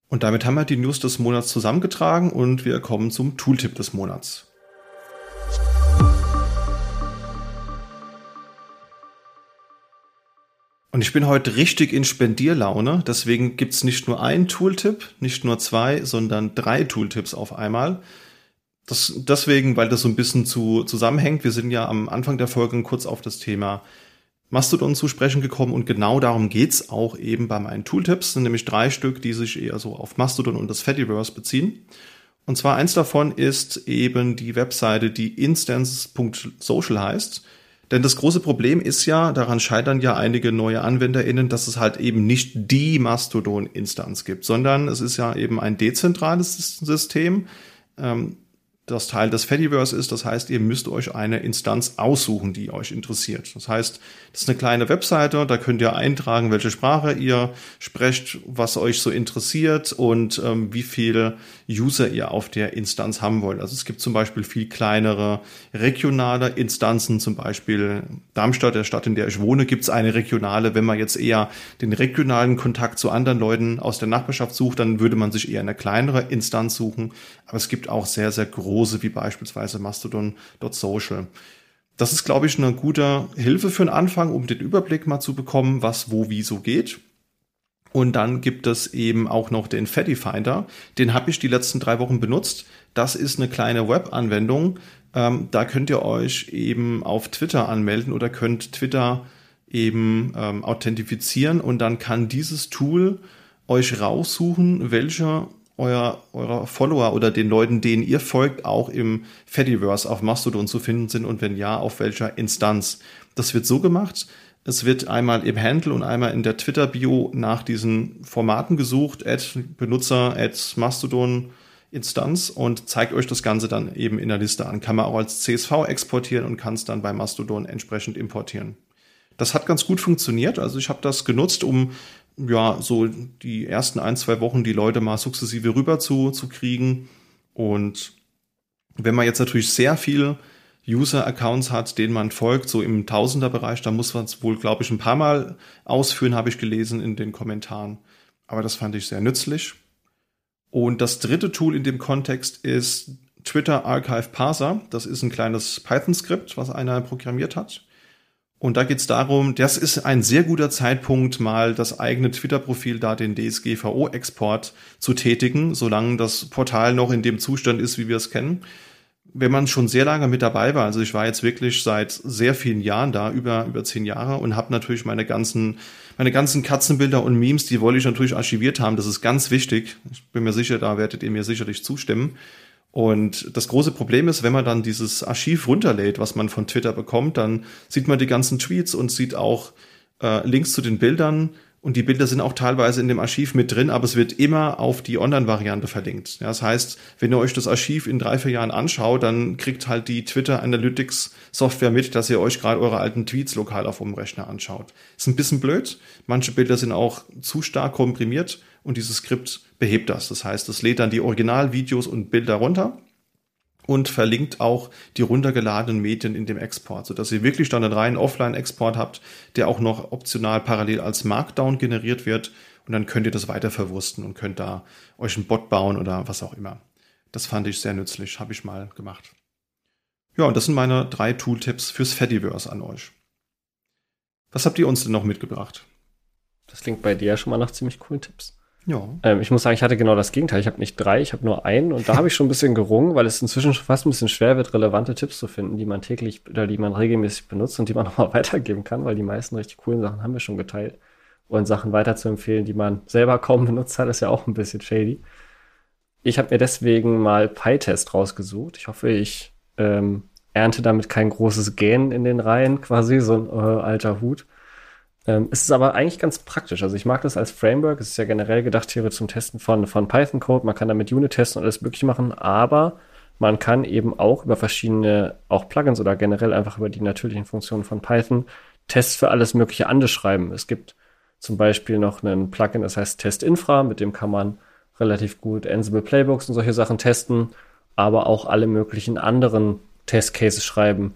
Und damit haben wir die News des Monats zusammengetragen und wir kommen zum Tooltip des Monats. Und ich bin heute richtig in Spendierlaune, deswegen gibt's nicht nur einen Tooltip, nicht nur zwei, sondern drei Tooltips auf einmal. Das, deswegen, weil das so ein bisschen zu, zusammenhängt. Wir sind ja am Anfang der Folge kurz auf das Thema Mastodon zu sprechen gekommen und genau darum geht's auch eben bei meinen Tooltips. Sind nämlich drei Stück, die sich eher so auf Mastodon und das Fediverse beziehen. Und zwar eins davon ist eben die Webseite, die instances.social heißt. Denn das große Problem ist ja, daran scheitern ja einige neue AnwenderInnen, dass es halt eben nicht die Mastodon-Instanz gibt, sondern es ist ja eben ein dezentrales System. Ähm, das Teil des Fediverse ist. Das heißt, ihr müsst euch eine Instanz aussuchen, die euch interessiert. Das heißt, das ist eine kleine Webseite, da könnt ihr eintragen, welche Sprache ihr sprecht, was euch so interessiert und ähm, wie viele User ihr auf der Instanz haben wollt. Also es gibt zum Beispiel viel kleinere regionale Instanzen, zum Beispiel Darmstadt, der Stadt, in der ich wohne, gibt es eine regionale. Wenn man jetzt eher den regionalen Kontakt zu anderen Leuten aus der Nachbarschaft sucht, dann würde man sich eher eine kleinere Instanz suchen. Aber es gibt auch sehr, sehr große wie beispielsweise Mastodon.social. Das ist, glaube ich, eine gute Hilfe für den Anfang, um den Überblick mal zu bekommen, was wo wie so geht. Und dann gibt es eben auch noch den Fatty Finder. Den habe ich die letzten drei Wochen benutzt. Das ist eine kleine Web-Anwendung. Ähm, da könnt ihr euch eben auf Twitter anmelden oder könnt Twitter eben ähm, authentifizieren und dann kann dieses Tool euch raussuchen, welche euer, eurer Follower oder den Leuten, denen ihr folgt, auch im Fediverse auf Mastodon zu finden sind und wenn ja, auf welcher Instanz. Das wird so gemacht. Es wird einmal im Handle und einmal in der Twitter-Bio nach diesen Formaten gesucht, Add Benutzer, Add Mastodon Instanz und zeigt euch das Ganze dann eben in der Liste an. Kann man auch als CSV exportieren und kann es dann bei Mastodon entsprechend importieren. Das hat ganz gut funktioniert. Also ich habe das genutzt, um ja, so die ersten ein, zwei Wochen die Leute mal sukzessive rüber zu, zu kriegen. Und wenn man jetzt natürlich sehr viel User-Accounts hat, denen man folgt, so im Tausender-Bereich, dann muss man es wohl, glaube ich, ein paar Mal ausführen, habe ich gelesen in den Kommentaren. Aber das fand ich sehr nützlich. Und das dritte Tool in dem Kontext ist Twitter Archive Parser. Das ist ein kleines Python-Skript, was einer programmiert hat. Und da geht es darum, das ist ein sehr guter Zeitpunkt, mal das eigene Twitter-Profil da den DSGVO-Export zu tätigen, solange das Portal noch in dem Zustand ist, wie wir es kennen. Wenn man schon sehr lange mit dabei war, also ich war jetzt wirklich seit sehr vielen Jahren da, über über zehn Jahre und habe natürlich meine ganzen meine ganzen Katzenbilder und Memes, die wollte ich natürlich archiviert haben. Das ist ganz wichtig. Ich bin mir sicher, da werdet ihr mir sicherlich zustimmen. Und das große Problem ist, wenn man dann dieses Archiv runterlädt, was man von Twitter bekommt, dann sieht man die ganzen Tweets und sieht auch äh, Links zu den Bildern. Und die Bilder sind auch teilweise in dem Archiv mit drin, aber es wird immer auf die Online-Variante verlinkt. Ja, das heißt, wenn ihr euch das Archiv in drei, vier Jahren anschaut, dann kriegt halt die Twitter Analytics Software mit, dass ihr euch gerade eure alten Tweets lokal auf dem Rechner anschaut. Ist ein bisschen blöd. Manche Bilder sind auch zu stark komprimiert und dieses Skript behebt das. Das heißt, es lädt dann die Originalvideos und Bilder runter und verlinkt auch die runtergeladenen Medien in dem Export, sodass ihr wirklich dann einen reinen Offline-Export habt, der auch noch optional parallel als Markdown generiert wird und dann könnt ihr das weiter verwursten und könnt da euch einen Bot bauen oder was auch immer. Das fand ich sehr nützlich, habe ich mal gemacht. Ja, und das sind meine drei Tooltips fürs Fediverse an euch. Was habt ihr uns denn noch mitgebracht? Das klingt bei dir ja schon mal nach ziemlich coolen Tipps. Ja. Ähm, ich muss sagen, ich hatte genau das Gegenteil. Ich habe nicht drei, ich habe nur einen und da habe ich schon ein bisschen gerungen, weil es inzwischen fast ein bisschen schwer wird, relevante Tipps zu finden, die man täglich oder die man regelmäßig benutzt und die man nochmal weitergeben kann, weil die meisten richtig coolen Sachen haben wir schon geteilt. Und Sachen weiter zu empfehlen, die man selber kaum benutzt hat, ist ja auch ein bisschen shady. Ich habe mir deswegen mal PyTest rausgesucht. Ich hoffe, ich ähm, ernte damit kein großes Gähnen in den Reihen, quasi so ein äh, alter Hut. Ähm, es ist aber eigentlich ganz praktisch. Also ich mag das als Framework. Es ist ja generell gedacht hier zum Testen von, von Python-Code. Man kann damit Unit testen und alles mögliche machen, aber man kann eben auch über verschiedene, auch Plugins oder generell einfach über die natürlichen Funktionen von Python Tests für alles mögliche andere schreiben. Es gibt zum Beispiel noch einen Plugin, das heißt Test Infra, mit dem kann man relativ gut Ansible Playbooks und solche Sachen testen. aber auch alle möglichen anderen Testcases schreiben.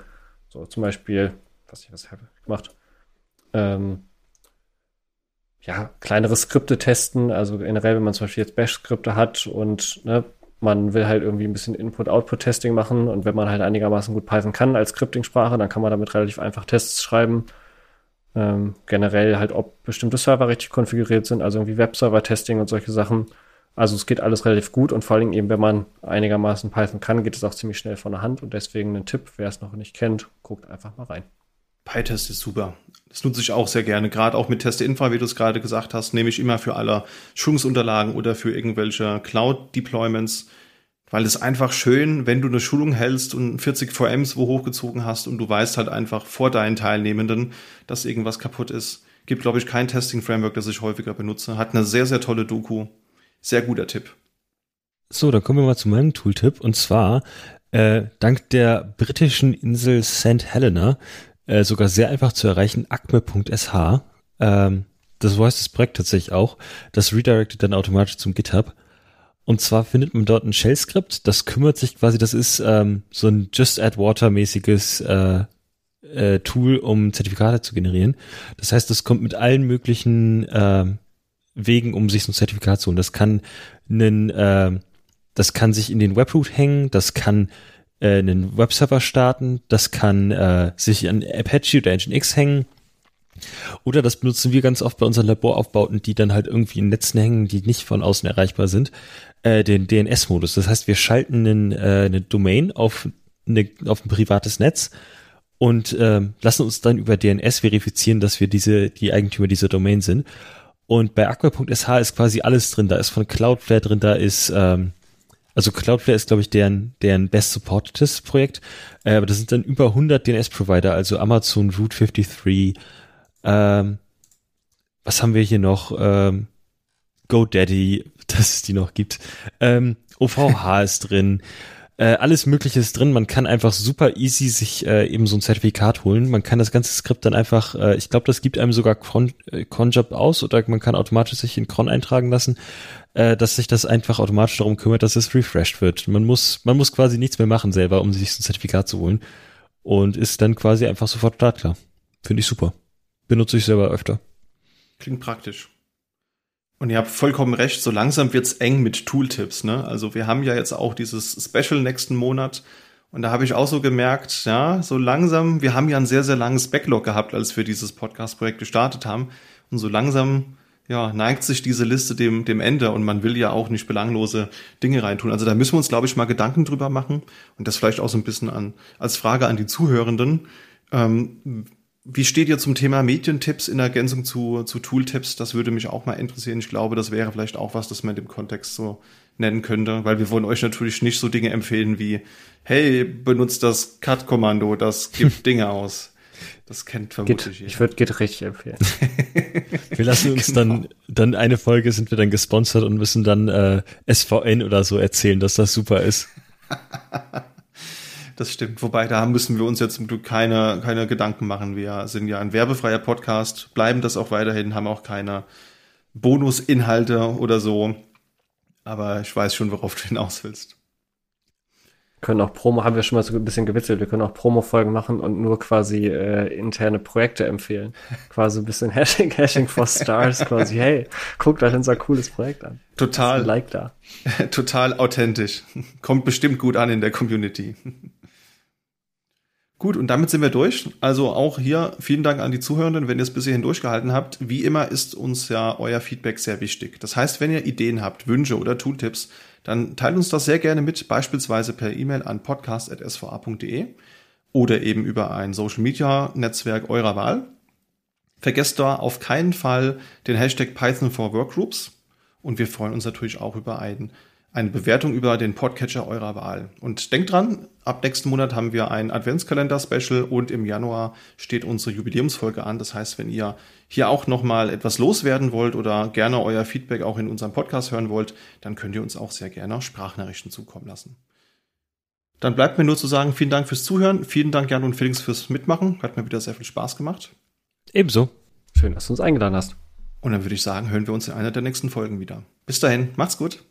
So zum Beispiel, was ich was habe gemacht, ähm, ja, kleinere Skripte testen. Also generell, wenn man zum Beispiel jetzt Bash-Skripte hat und ne, man will halt irgendwie ein bisschen Input-Output-Testing machen und wenn man halt einigermaßen gut Python kann als Scripting-Sprache, dann kann man damit relativ einfach Tests schreiben. Ähm, generell halt, ob bestimmte Server richtig konfiguriert sind, also irgendwie Webserver-Testing und solche Sachen. Also es geht alles relativ gut und vor allem eben, wenn man einigermaßen Python kann, geht es auch ziemlich schnell von der Hand und deswegen ein Tipp, wer es noch nicht kennt, guckt einfach mal rein. PyTest ist super. Das nutze ich auch sehr gerne. Gerade auch mit Teste-Infra, wie du es gerade gesagt hast, nehme ich immer für alle Schulungsunterlagen oder für irgendwelche Cloud-Deployments, weil es einfach schön, wenn du eine Schulung hältst und 40 VMs wo hochgezogen hast und du weißt halt einfach vor deinen Teilnehmenden, dass irgendwas kaputt ist. Gibt, glaube ich, kein Testing-Framework, das ich häufiger benutze. Hat eine sehr, sehr tolle Doku. Sehr guter Tipp. So, dann kommen wir mal zu meinem Tooltip. Und zwar, äh, dank der britischen Insel St. Helena, äh, sogar sehr einfach zu erreichen, acme.sh. Ähm, das so heißt das Projekt tatsächlich auch. Das redirectet dann automatisch zum GitHub. Und zwar findet man dort ein Shell-Skript, das kümmert sich quasi, das ist ähm, so ein Just Add Water-mäßiges äh, äh, Tool, um Zertifikate zu generieren. Das heißt, das kommt mit allen möglichen äh, Wegen, um sich so ein Zertifikat zu holen. Das kann einen, äh, das kann sich in den Webroot hängen, das kann äh, einen Webserver starten, das kann äh, sich an Apache oder Nginx hängen. Oder das benutzen wir ganz oft bei unseren Laboraufbauten, die dann halt irgendwie in Netzen hängen, die nicht von außen erreichbar sind, äh, den DNS-Modus. Das heißt, wir schalten einen, äh, eine Domain auf, eine, auf ein privates Netz und äh, lassen uns dann über DNS verifizieren, dass wir diese die Eigentümer dieser Domain sind. Und bei aqua.sh ist quasi alles drin. Da ist von Cloudflare drin, da ist, ähm, also Cloudflare ist, glaube ich, deren, deren best supportedes Projekt. Äh, aber das sind dann über 100 DNS-Provider, also Amazon, Route 53, ähm, was haben wir hier noch? Ähm, GoDaddy, dass es die noch gibt. Ähm, OVH ist drin. Äh, alles Mögliche ist drin. Man kann einfach super easy sich äh, eben so ein Zertifikat holen. Man kann das ganze Skript dann einfach, äh, ich glaube, das gibt einem sogar Cron, äh, Cronjob aus oder man kann automatisch sich in Cron eintragen lassen, äh, dass sich das einfach automatisch darum kümmert, dass es refreshed wird. Man muss, man muss quasi nichts mehr machen selber, um sich ein Zertifikat zu holen und ist dann quasi einfach sofort startklar. Finde ich super. Benutze ich selber öfter. Klingt praktisch. Und ihr habt vollkommen recht, so langsam wird's eng mit Tooltips. Ne? Also wir haben ja jetzt auch dieses Special nächsten Monat. Und da habe ich auch so gemerkt, ja, so langsam, wir haben ja ein sehr, sehr langes Backlog gehabt, als wir dieses Podcast-Projekt gestartet haben. Und so langsam, ja, neigt sich diese Liste dem, dem Ende und man will ja auch nicht belanglose Dinge reintun. Also da müssen wir uns, glaube ich, mal Gedanken drüber machen und das vielleicht auch so ein bisschen an, als Frage an die Zuhörenden. Ähm, wie steht ihr zum Thema Medientipps in Ergänzung zu, zu Tooltips? Das würde mich auch mal interessieren. Ich glaube, das wäre vielleicht auch was, das man in dem Kontext so nennen könnte, weil wir wollen euch natürlich nicht so Dinge empfehlen wie, hey, benutzt das Cut-Kommando, das gibt Dinge aus. Das kennt vermutlich Git, Ich würde Git richtig empfehlen. wir lassen uns genau. dann, dann eine Folge sind wir dann gesponsert und müssen dann äh, SVN oder so erzählen, dass das super ist. Das stimmt. Wobei, da müssen wir uns jetzt zum Glück keine, keine Gedanken machen. Wir sind ja ein werbefreier Podcast, bleiben das auch weiterhin, haben auch keine Bonusinhalte oder so. Aber ich weiß schon, worauf du hinaus willst. Können auch Promo, haben wir schon mal so ein bisschen gewitzelt, wir können auch Promo-Folgen machen und nur quasi äh, interne Projekte empfehlen. quasi ein bisschen Hashing, Hashing for Stars, quasi, hey, guckt euch unser cooles Projekt an. Total. Like da. Total authentisch. Kommt bestimmt gut an in der Community. Gut, und damit sind wir durch. Also auch hier vielen Dank an die Zuhörenden, wenn ihr es bis hierhin durchgehalten habt. Wie immer ist uns ja euer Feedback sehr wichtig. Das heißt, wenn ihr Ideen habt, Wünsche oder Tooltips, dann teilt uns das sehr gerne mit, beispielsweise per E-Mail an podcast.sva.de oder eben über ein Social Media Netzwerk eurer Wahl. Vergesst da auf keinen Fall den Hashtag Python for Workgroups und wir freuen uns natürlich auch über einen eine Bewertung über den Podcatcher eurer Wahl. Und denkt dran, ab nächsten Monat haben wir ein Adventskalender-Special und im Januar steht unsere Jubiläumsfolge an. Das heißt, wenn ihr hier auch nochmal etwas loswerden wollt oder gerne euer Feedback auch in unserem Podcast hören wollt, dann könnt ihr uns auch sehr gerne Sprachnachrichten zukommen lassen. Dann bleibt mir nur zu sagen, vielen Dank fürs Zuhören, vielen Dank Jan und Felix fürs Mitmachen. Hat mir wieder sehr viel Spaß gemacht. Ebenso. Schön, dass du uns eingeladen hast. Und dann würde ich sagen, hören wir uns in einer der nächsten Folgen wieder. Bis dahin, macht's gut.